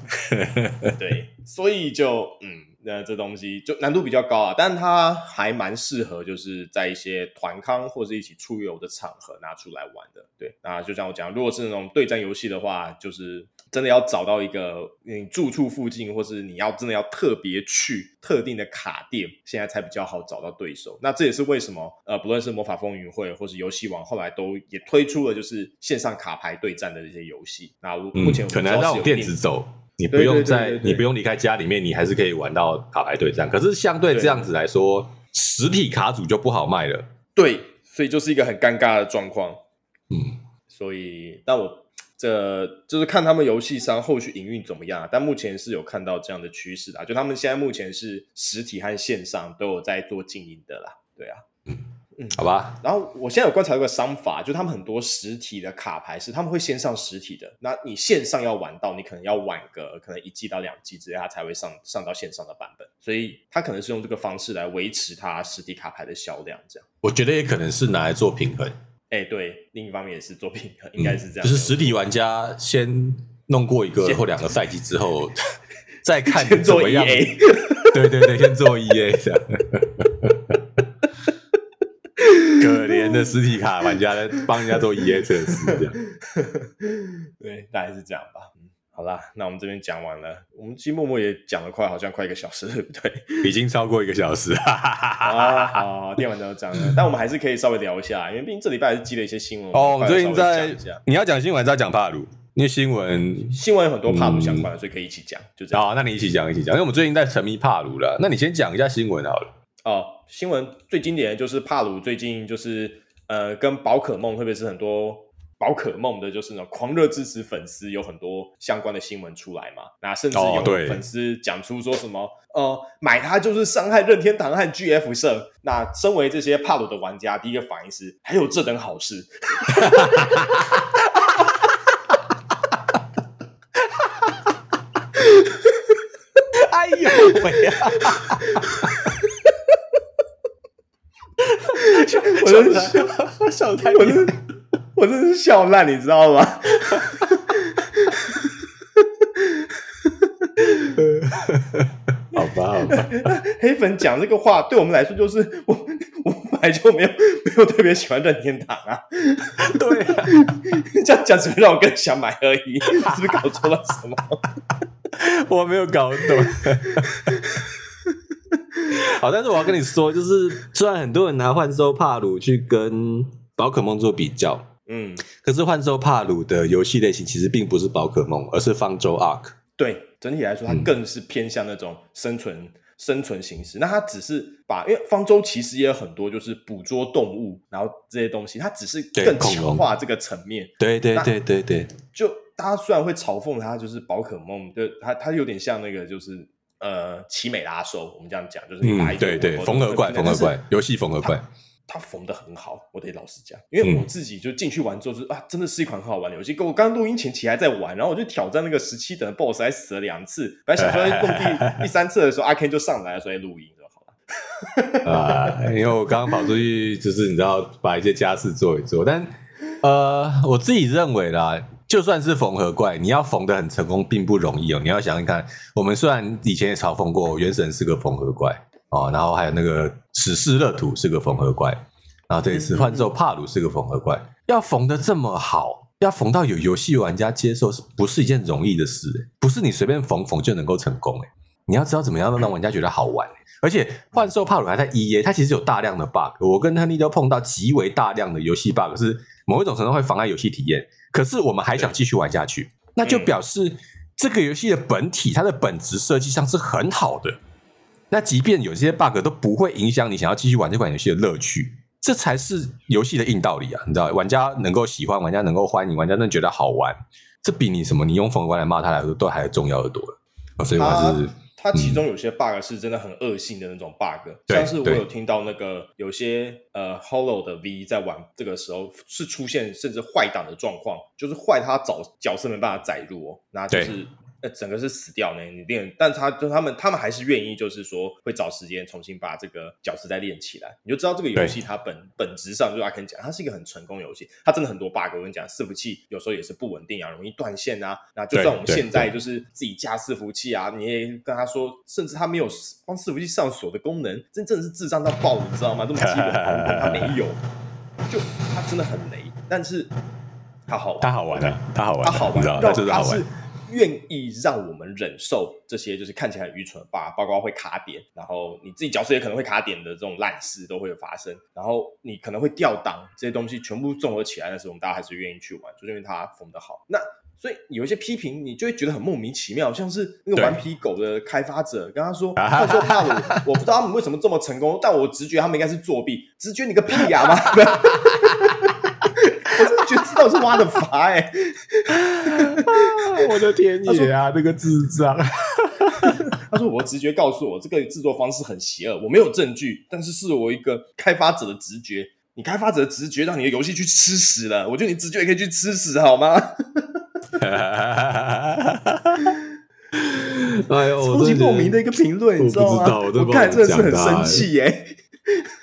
对，所以就嗯。那这东西就难度比较高啊，但它还蛮适合，就是在一些团康或者一起出游的场合拿出来玩的。对，那就像我讲，如果是那种对战游戏的话，就是真的要找到一个你住处附近，或是你要真的要特别去特定的卡店，现在才比较好找到对手。那这也是为什么，呃，不论是魔法风云会或是游戏王，后来都也推出了就是线上卡牌对战的这些游戏。那目前可能让电子走。你不用在，你不用离开家里面，你还是可以玩到卡牌对战。可是相对这样子来说，实体卡组就不好卖了。对，所以就是一个很尴尬的状况。嗯，所以，但我这就是看他们游戏商后续营运怎么样。但目前是有看到这样的趋势啊，就他们现在目前是实体和线上都有在做经营的啦。对啊。嗯。嗯，好吧。然后我现在有观察一个商法，就他们很多实体的卡牌是他们会先上实体的，那你线上要玩到，你可能要晚个可能一季到两季之类，它才会上上到线上的版本。所以他可能是用这个方式来维持它实体卡牌的销量，这样。我觉得也可能是拿来做平衡。哎、欸，对，另一方面也是做平衡，应该是这样、嗯。就是实体玩家先弄过一个或两个赛季之后，[laughs] 再看怎么样。[laughs] 对对对，先做 EA 这样。的实体卡玩家在帮人家做 EA 测试，这样 [laughs] 对，大概是这样吧。嗯，好啦，那我们这边讲完了，我们其实默默也讲了快，好像快一个小时，对不对？已经超过一个小时。[laughs] 啊，好，电玩都讲了，但我们还是可以稍微聊一下，因为毕竟这礼拜还是积了一些新闻。哦，我们最近在，你要讲新闻还是要讲帕鲁？因为新闻新闻有很多帕鲁相关的，所以可以一起讲。就这样，好，那你一起讲，一起讲，因为我们最近在沉迷帕鲁了。那你先讲一下新闻好了。哦，新闻最经典的就是帕鲁最近就是呃跟宝可梦，特别是很多宝可梦的，就是那种狂热支持粉丝有很多相关的新闻出来嘛。那甚至有粉丝讲出说什么、哦、呃买它就是伤害任天堂和 GF 社。那身为这些帕鲁的玩家，第一个反应是还有这等好事。[laughs] 哎呦喂呀！[laughs] 我真是笑，笑太，我真，我真是笑烂，你知道吗？[laughs] 好吧，好吧。黑粉讲这个话，对我们来说就是我，我本来就没有没有特别喜欢任天堂啊。对啊，[laughs] 这样讲只会让我更想买而已。是不是搞错了什么？[laughs] 我没有搞懂。[laughs] 好，但是我要跟你说，就是虽然很多人拿幻兽帕鲁去跟宝可梦做比较，嗯，可是幻兽帕鲁的游戏类型其实并不是宝可梦，而是方舟 ARC。对，整体来说，它更是偏向那种生存、嗯、生存形式。那它只是把，因为方舟其实也有很多就是捕捉动物，然后这些东西，它只是更强化这个层面。对对对对对，就大家虽然会嘲讽它，就是宝可梦，就它它有点像那个就是。呃奇美拉收，我们这样讲就是你拿一、嗯、对对缝合怪缝合怪游戏缝合怪。它缝的很好，我得老实讲，因为我自己就进去玩之后，就是啊，真的是一款很好玩的游戏。跟我刚刚录音前其实还在玩，然后我就挑战那个十七等的 BOSS，还死了两次。本来想说动第 [laughs] 第三次的时候，阿 Ken 就上来了，所以录音就好了。[laughs] 啊，因为我刚刚跑出去，就是你知道把一些家事做一做。但呃，我自己认为啦，就算是缝合怪，你要缝的很成功，并不容易哦。你要想想看，我们虽然以前也嘲讽过，原神是个缝合怪。哦，然后还有那个史诗乐土是个缝合怪，然后这一次幻兽帕鲁是个缝合怪，要缝的这么好，要缝到有游戏玩家接受，是不是一件容易的事？不是你随便缝缝就能够成功诶。你要知道怎么样让玩家觉得好玩。而且幻兽帕鲁还在 EA，它其实有大量的 bug，我跟亨利都碰到极为大量的游戏 bug，是某一种程度会妨碍游戏体验。可是我们还想继续玩下去，那就表示这个游戏的本体它的本质设计上是很好的。那即便有些 bug 都不会影响你想要继续玩这款游戏的乐趣，这才是游戏的硬道理啊！你知道，玩家能够喜欢，玩家能够欢迎，玩家能觉得好玩，这比你什么你用缝合怪来骂他来说都还重要的多了。所以我还是它，它其中有些 bug 是真的很恶性的那种 bug，嗯，像是我有听到那个有些呃 Hollow 的 V 在玩这个时候是出现甚至坏档的状况，就是坏它找角色没办法载入哦，那就是。呃，整个是死掉呢，你练，但他就他们他们还是愿意，就是说会找时间重新把这个角色再练起来。你就知道这个游戏它本本质上，就是阿 Ken 讲，它是一个很成功游戏。它真的很多 bug，我跟你讲，伺服器有时候也是不稳定啊，容易断线啊。那就算我们现在就是自己架伺服器啊，你也跟他说，甚至他没有帮伺服器上锁的功能，真正的是智障到爆，你知道吗？这么基本的功能他没 [laughs] 有，就他真的很雷，但是他好玩，他好玩的，他好玩，他好玩，你知道，他就是好玩。愿意让我们忍受这些就是看起来很愚蠢的 bug，包括会卡点，然后你自己角色也可能会卡点的这种烂事都会有发生，然后你可能会掉档，这些东西全部综合起来的时候，我们大家还是愿意去玩，就是因为它缝得好。那所以有一些批评，你就会觉得很莫名其妙，像是那个顽皮狗的开发者跟他说，[laughs] 他说怕我，我不知道他们为什么这么成功，但我直觉他们应该是作弊，直觉你个屁呀、啊、妈！我是挖的法哎、欸，[laughs] 我的天爷啊，那个智障！[laughs] 他说我的直觉告诉我这个制作方式很邪恶，我没有证据，但是是我一个开发者的直觉。你开发者的直觉让你的游戏去吃屎了，我觉得你直觉也可以去吃屎好吗？[laughs] 哎呦，超级莫名的一个评论，你知道吗？我，我看真的是很生气耶、欸。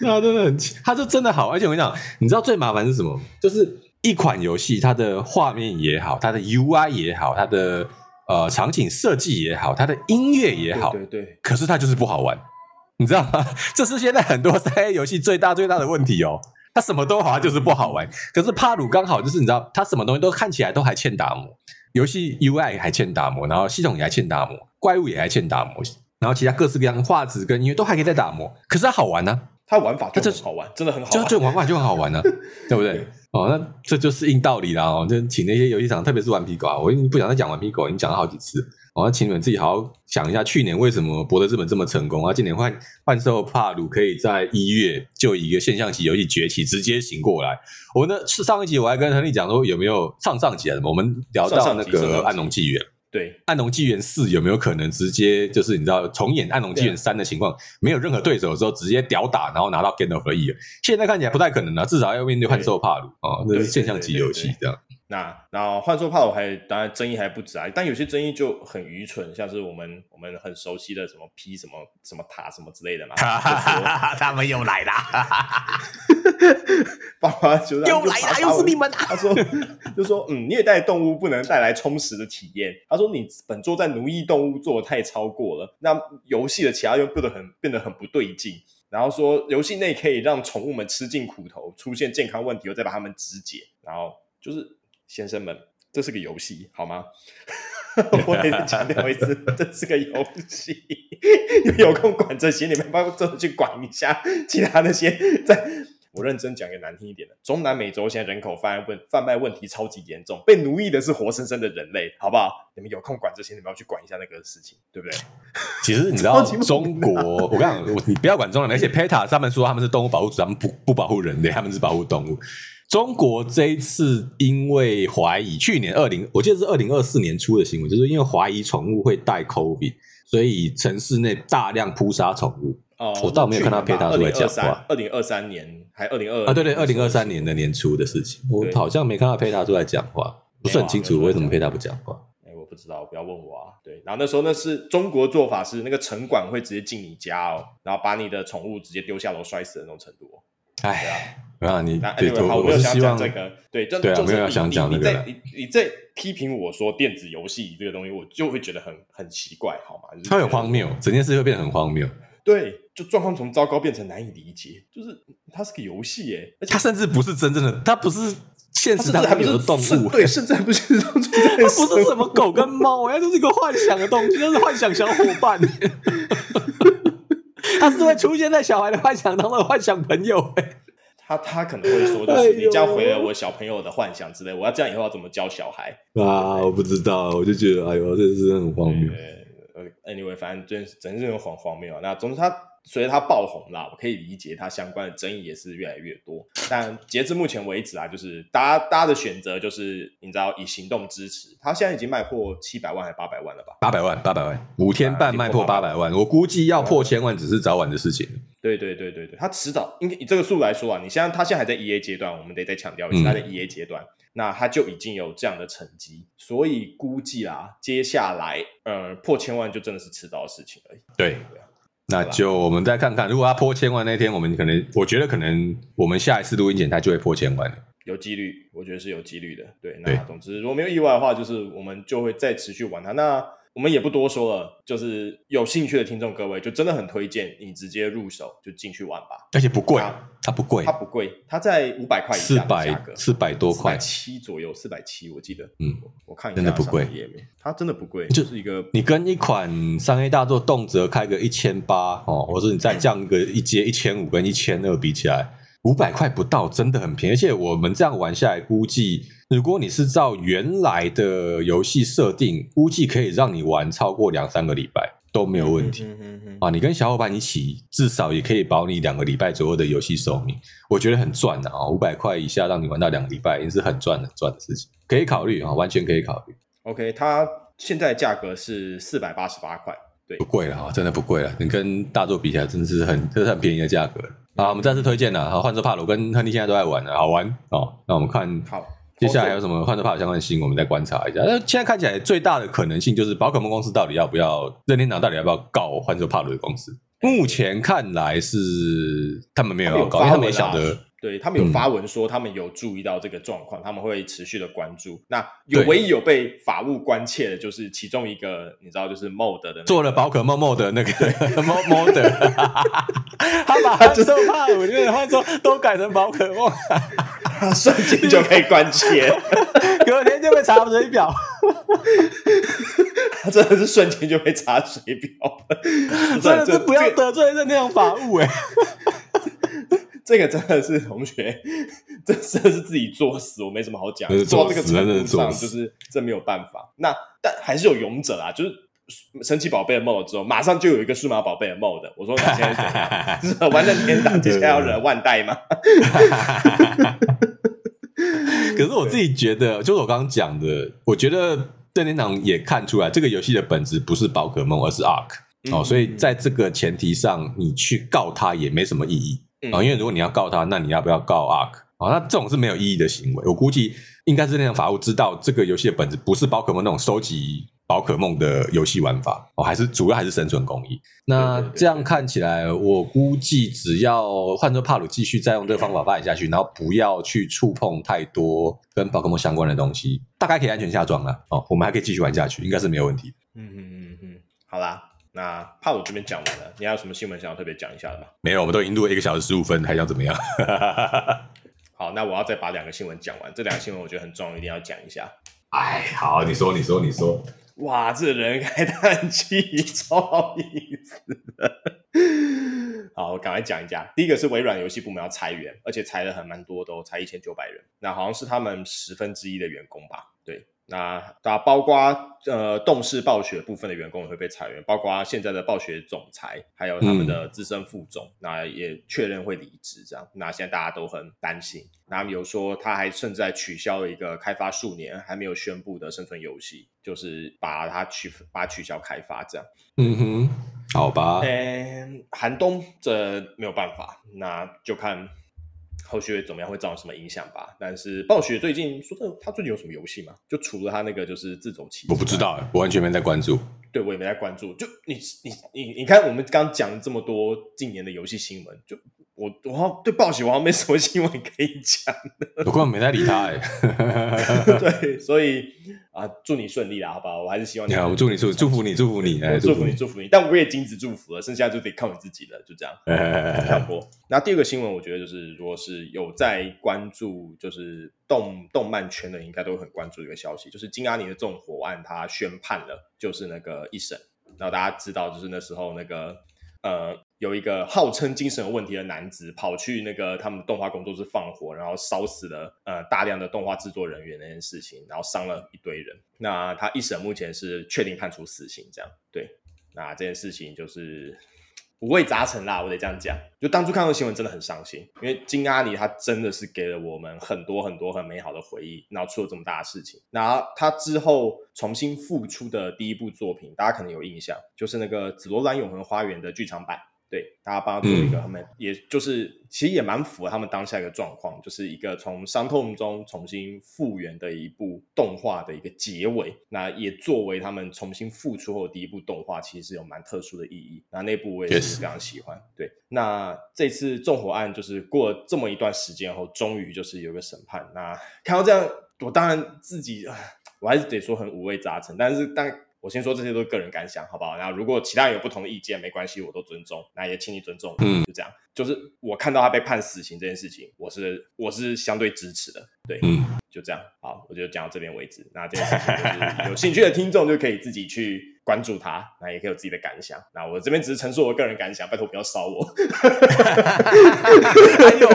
那真的很，他就真的好，而且我跟你讲，你知道最麻烦是什么？就是一款游戏，它的画面也好，它的 UI 也好，它的呃场景设计也好，它的音乐也好，对对对，可是它就是不好玩，[laughs] 你知道吗？这是现在很多三 A 游戏最大最大的问题哦。它什么都好，它就是不好玩。可是帕鲁刚好就是你知道，它什么东西都看起来都还欠打磨，游戏 UI 还欠打磨，然后系统也还欠打磨，怪物也还欠打磨。然后其他各式各样的画质跟音乐都还可以再打磨，可是它好玩呢、啊，它玩法就很好玩，真的很好玩，就这玩法就很好玩呢、啊，对不对，对？[laughs] 哦，那这就是硬道理啦哦，就请那些游戏厂，特别是顽皮狗啊，我已经不想再讲顽皮狗，已经讲了好几次，我、哦、要请你们自己好好想一下，去年为什么博德之门这么成功啊？今年幻幻兽帕鲁可以在一月就以一个现象级游戏崛起，直接醒过来。我呢是上一集我还跟亨利讲说有没有上上集啊？我们聊到那个暗龙纪元。对，暗龙纪元四有没有可能直接就是你知道重演暗龙纪元三的情况，没有任何对手的时候直接屌打，然后拿到 Gate of the Year？现在看起来不太可能了，至少要面对幻兽帕鲁啊，那是现象级游戏这样。那然后幻兽帕鲁还当然争议还不止啊，但有些争议就很愚蠢，像是我们我们很熟悉的什么 P 什么什么塔什么之类的嘛，[laughs] 他们又来了，[laughs] 爸爸就又来了，又是你们、啊。他说 [laughs] 就说嗯，虐待动物不能带来充实的体验。他说你本作在奴役动物做的太超过了，那游戏的其他又变得很变得很不对劲。然后说游戏内可以让宠物们吃尽苦头，出现健康问题，又再把它们肢解，然后就是。先生们，这是个游戏，好吗？[laughs] 我也是强调一次，[laughs] 这是个游戏。有空管这些，你们帮我真的去管一下其他那些。在我认真讲个难听一点的，中南美洲现在人口贩卖问贩卖问题超级严重，被奴役的是活生生的人类，好不好？你们有空管这些，你们要去管一下那个事情，对不对？[laughs] 其实你知道，中国，我跟你讲，你不要管中南，而且 PETA 他们说他们是动物保护组，他们不不保护人类，他们是保护动物。中国这一次因为怀疑，去年二零，我记得是二零二四年出的新闻，就是因为怀疑宠物会带 COVID，所以城市内大量扑杀宠物。哦，我倒没有看到 PETA 出来讲话。二零二三年还二零二啊，对对，二零二三年的年初的事情，我好像没看到 PETA 出来讲话，不是很清楚为什么 PETA 不讲话。哎，我不知道，不要问我啊。对，然后那时候那是中国做法是那个城管会直接进你家哦，然后把你的宠物直接丢下楼摔死的那种程度。哎，啊，你对，我没有想讲这个，对，就对啊，没有想讲那个。你在你你在批评我说电子游戏这个东西，我就会觉得很很奇怪，好吗？它很荒谬，整件事会变得很荒谬。对，就状况从糟糕变成难以理解，就是它是个游戏耶，它甚至不是真正的，它不是现实当中的动物，对，甚至还不是动物，它不是什么狗跟猫，它就是一个幻想的东西，就是幻想小伙伴，它是会出现在小孩的幻想当中的幻想朋友，[laughs] 他他可能会说，就是你这样毁了我小朋友的幻想之类，我要这样以后要怎么教小孩啊？我不知道，我就觉得哎呦，这是很荒谬。Anyway，反正真真是很荒谬。那总之，他随着他爆红啦，我可以理解他相关的争议也是越来越多。但截至目前为止啊，就是大家大家的选择就是你知道以行动支持。他现在已经卖破七百万还是八百万了吧？八百万，八百万，五天半卖破八百万。我估计要破千万只是早晚的事情。对对对对对，他迟早应该以这个数来说啊，你现在他现在还在 EA 阶段，我们得再强调一下他在 EA 阶段。嗯那他就已经有这样的成绩，所以估计啦，接下来呃破千万就真的是迟早的事情而已。对，对啊，那就我们再看看，如果他破千万那天，我们可能我觉得可能我们下一次录音剪它就会破千万了，有几率，我觉得是有几率的。对，那总之如果没有意外的话，就是我们就会再持续玩它。那我们也不多说了，就是有兴趣的听众各位，就真的很推荐你直接入手就进去玩吧，而且不贵，它不贵，它不贵，它在五百块以下的价格，四百多块，七左右，四百七我记得，嗯，我看一下真的不贵，它真的不贵，就是一个你跟一款三 A 大作动辄开个一千八哦，或者你再降个一阶一千五跟一千二比起来。五百块不到，真的很便宜。而且我们这样玩下来，估计如果你是照原来的游戏设定，估计可以让你玩超过两三个礼拜都没有问题。嗯嗯嗯、啊，你跟小伙伴一起，至少也可以保你两个礼拜左右的游戏寿命。我觉得很赚的啊！五百块以下让你玩到两个礼拜，也是很赚很赚的事情，可以考虑啊，完全可以考虑。OK，它现在价格是四百八十八块，对，不贵了啊，真的不贵了。你跟大作比起来，真的是很，这是很便宜的价格。好，我们再次推荐了。好，幻兽帕鲁跟亨利现在都在玩了，好玩哦。那我们看，好，接下来还有什么幻兽帕鲁相关的新闻，我们再观察一下。那现在看起来最大的可能性就是宝可梦公司到底要不要，任天堂到底要不要告幻兽帕鲁的公司？目前看来是他们没有要告，因为他们也晓得。对，他们有发文说，他们有注意到这个状况，嗯、他们会持续的关注。那有唯一有被法务关切的，就是其中一个，你知道，就是 mod 的、那个，做了宝可梦 mod 的那个 [laughs] mod，[laughs] 他把幻兽帕鲁就是幻兽都改成宝可梦，瞬间就可以关切，[laughs] 隔天就被查水表，他真的是瞬间就被查水表，真的是不要得罪任天堂法务哎。这个真的是同学，这真的是自己作死，我没什么好讲。做到这个程度上，就是这没有办法。那但还是有勇者啊，就是神奇宝贝的 mode 之后，马上就有一个数码宝贝的 mode。我说你现在怎样？[laughs] 就是玩任天堂，接下来要惹万代吗？[laughs] 可是我自己觉得，就是我刚刚讲的，我觉得任天堂也看出来，这个游戏的本质不是宝可梦，而是 Ark、嗯、哦。所以在这个前提上，你去告他也没什么意义。啊、哦，因为如果你要告他，那你要不要告 Ark？啊、哦，那这种是没有意义的行为。我估计应该是那种法务知道这个游戏的本质不是宝可梦那种收集宝可梦的游戏玩法哦，还是主要还是生存公益。那这样看起来，我估计只要换成帕鲁继续再用这个方法发展下去，然后不要去触碰太多跟宝可梦相关的东西，大概可以安全下庄了。哦，我们还可以继续玩下去，应该是没有问题。嗯嗯嗯嗯，好啦。那帕鲁这边讲完了，你还有什么新闻想要特别讲一下的吗？没有，我们都已经录了一个小时十五分，还想怎么样？[laughs] 好，那我要再把两个新闻讲完。这两个新闻我觉得很重要，一定要讲一下。哎，好，你说，你说，你说。哇，这人开叹气，超好意思的。[laughs] 好，我赶快讲一下。第一个是微软游戏部门要裁员，而且裁了很蛮多的，都裁一千九百人。那好像是他们十分之一的员工吧？对。那大家包括。呃，动视暴雪部分的员工也会被裁员，包括现在的暴雪总裁，还有他们的资深副总，嗯、那也确认会离职。这样，那现在大家都很担心。那比如说，他还甚至取消了一个开发数年还没有宣布的生存游戏，就是把它取把它取消开发。这样，嗯哼，好吧。嗯，寒冬这没有办法，那就看。后续会怎么样？会造成什么影响吧？但是暴雪最近说的，他最近有什么游戏吗？就除了他那个就是自走棋，我不知道，我完全没在关注。对，我也没在关注。就你你你你看，我们刚讲这么多近年的游戏新闻，就。我我好像对暴雪我好像没什么新闻可以讲的，我根本没在理他哎。[laughs] 对，所以啊，祝你顺利啦，好不好？我还是希望你。好，我祝你祝祝福你祝福你，祝福你祝福你。但我也禁止祝福了，剩下就得靠你自己了，就这样。[laughs] 跳过。那第二个新闻，我觉得就是，如果是有在关注，就是动动漫圈的，应该都会很关注一个消息，就是金阿尼的纵火案，他宣判了，就是那个一审。然后大家知道，就是那时候那个。呃，有一个号称精神有问题的男子跑去那个他们动画工作室放火，然后烧死了呃大量的动画制作人员那件事情，然后伤了一堆人。那他一审目前是确定判处死刑，这样对。那这件事情就是。五味杂陈啦，我得这样讲。就当初看到新闻真的很伤心，因为金阿尼他真的是给了我们很多很多很美好的回忆，然后出了这么大的事情。然后他之后重新复出的第一部作品，大家可能有印象，就是那个《紫罗兰永恒花园》的剧场版。对，大家帮他做一个，他们、嗯、也就是其实也蛮符合他们当下一个状况，就是一个从伤痛中重新复原的一部动画的一个结尾。那也作为他们重新复出后的第一部动画，其实是有蛮特殊的意义。那那部我也是非常喜欢。对，那这次纵火案就是过了这么一段时间后，终于就是有个审判。那看到这样，我当然自己我还是得说很五味杂陈，但是当。我先说这些都是个人感想，好不好？然后如果其他人有不同的意见，没关系，我都尊重。那也请你尊重，嗯，就这样。就是我看到他被判死刑这件事情，我是我是相对支持的，对，嗯，就这样。好，我就讲到这边为止。那这件事情就是 [laughs] 有兴趣的听众就可以自己去关注他，那也可以有自己的感想。那我这边只是陈述我个人感想，拜托不要烧我。还有，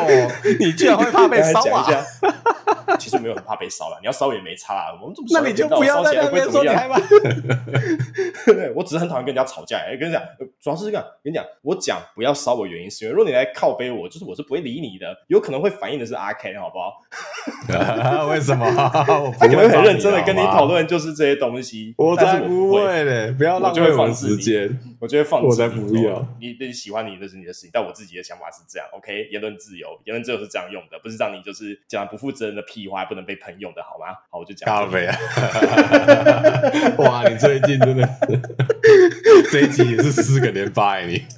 你居然会怕被 [laughs] 烧啊？[laughs] 其实没有很怕被烧了，你要烧也没差啊。我们这么那你就不要在那边说你害怕。[laughs] 我只是很讨厌跟人家吵架。哎，跟你讲，主要是这个。跟你讲，我讲不要烧我原因是因为，如果你来靠背我，就是我是不会理你的。有可能会反映的是阿 Ken，好不好？[laughs] 为什么？他可能很认真的跟你讨论，就是这些东西。我才不会嘞！不要浪费我时间。我觉得放弃。我才不要。你你喜欢你那是你的事情，但我自己的想法是这样。OK，言论自由，言论自由是这样用的，不是让你就是讲不负责任的屁话，不能被喷用的好吗？好，我就讲。咖啡啊！[laughs] 哇，你最近真的这一集也是四个连发哎，你。[laughs]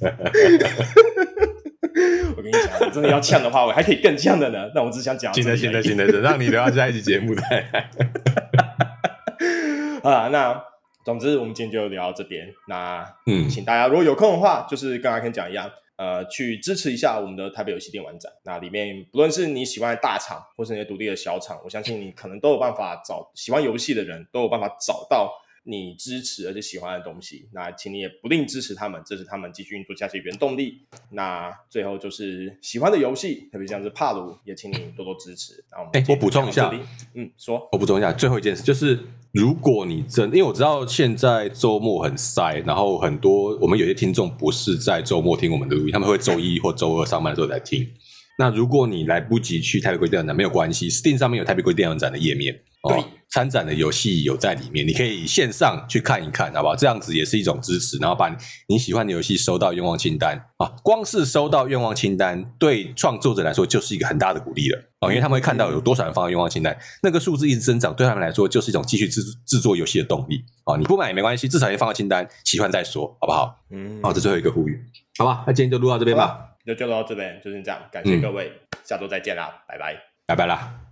我跟你讲，我真的要呛的话，我还可以更呛的呢。那我只想讲。行的，行的，行的，让你留到下一集节目再。[laughs] 啊，那总之我们今天就聊到这边。那嗯，请大家如果有空的话，就是跟阿 Ken 讲一样。呃，去支持一下我们的台北游戏电玩展。那里面不论是你喜欢的大厂，或是那些独立的小厂，我相信你可能都有办法找喜欢游戏的人都有办法找到你支持而且喜欢的东西。那请你也不吝支持他们，这是他们继续运作下去的原动力。那最后就是喜欢的游戏，特别像是帕鲁，也请你多多支持。然后我们，哎，我补充一下，嗯，说，我补充一下，最后一件事就是。如果你真，因为我知道现在周末很塞，然后很多我们有些听众不是在周末听我们的录音，他们会周一或周二上班的时候来听。那如果你来不及去台北国际电玩展，没有关系，Steam 上面有台北国际电玩展的页面。对，参展的游戏有在里面，你可以线上去看一看，好不好？这样子也是一种支持，然后把你喜欢的游戏收到愿望清单啊。光是收到愿望清单，对创作者来说就是一个很大的鼓励了啊，因为他们会看到有多少人放到愿望清单，那个数字一直增长，对他们来说就是一种继续制制作游戏的动力啊。你不买也没关系，至少也放到清单，喜欢再说，好不好？嗯，好，这最后一个呼吁，好吧？那今天就录到这边吧，那就录到这边，就是这样，感谢各位，嗯、下周再见啦，拜拜，拜拜啦。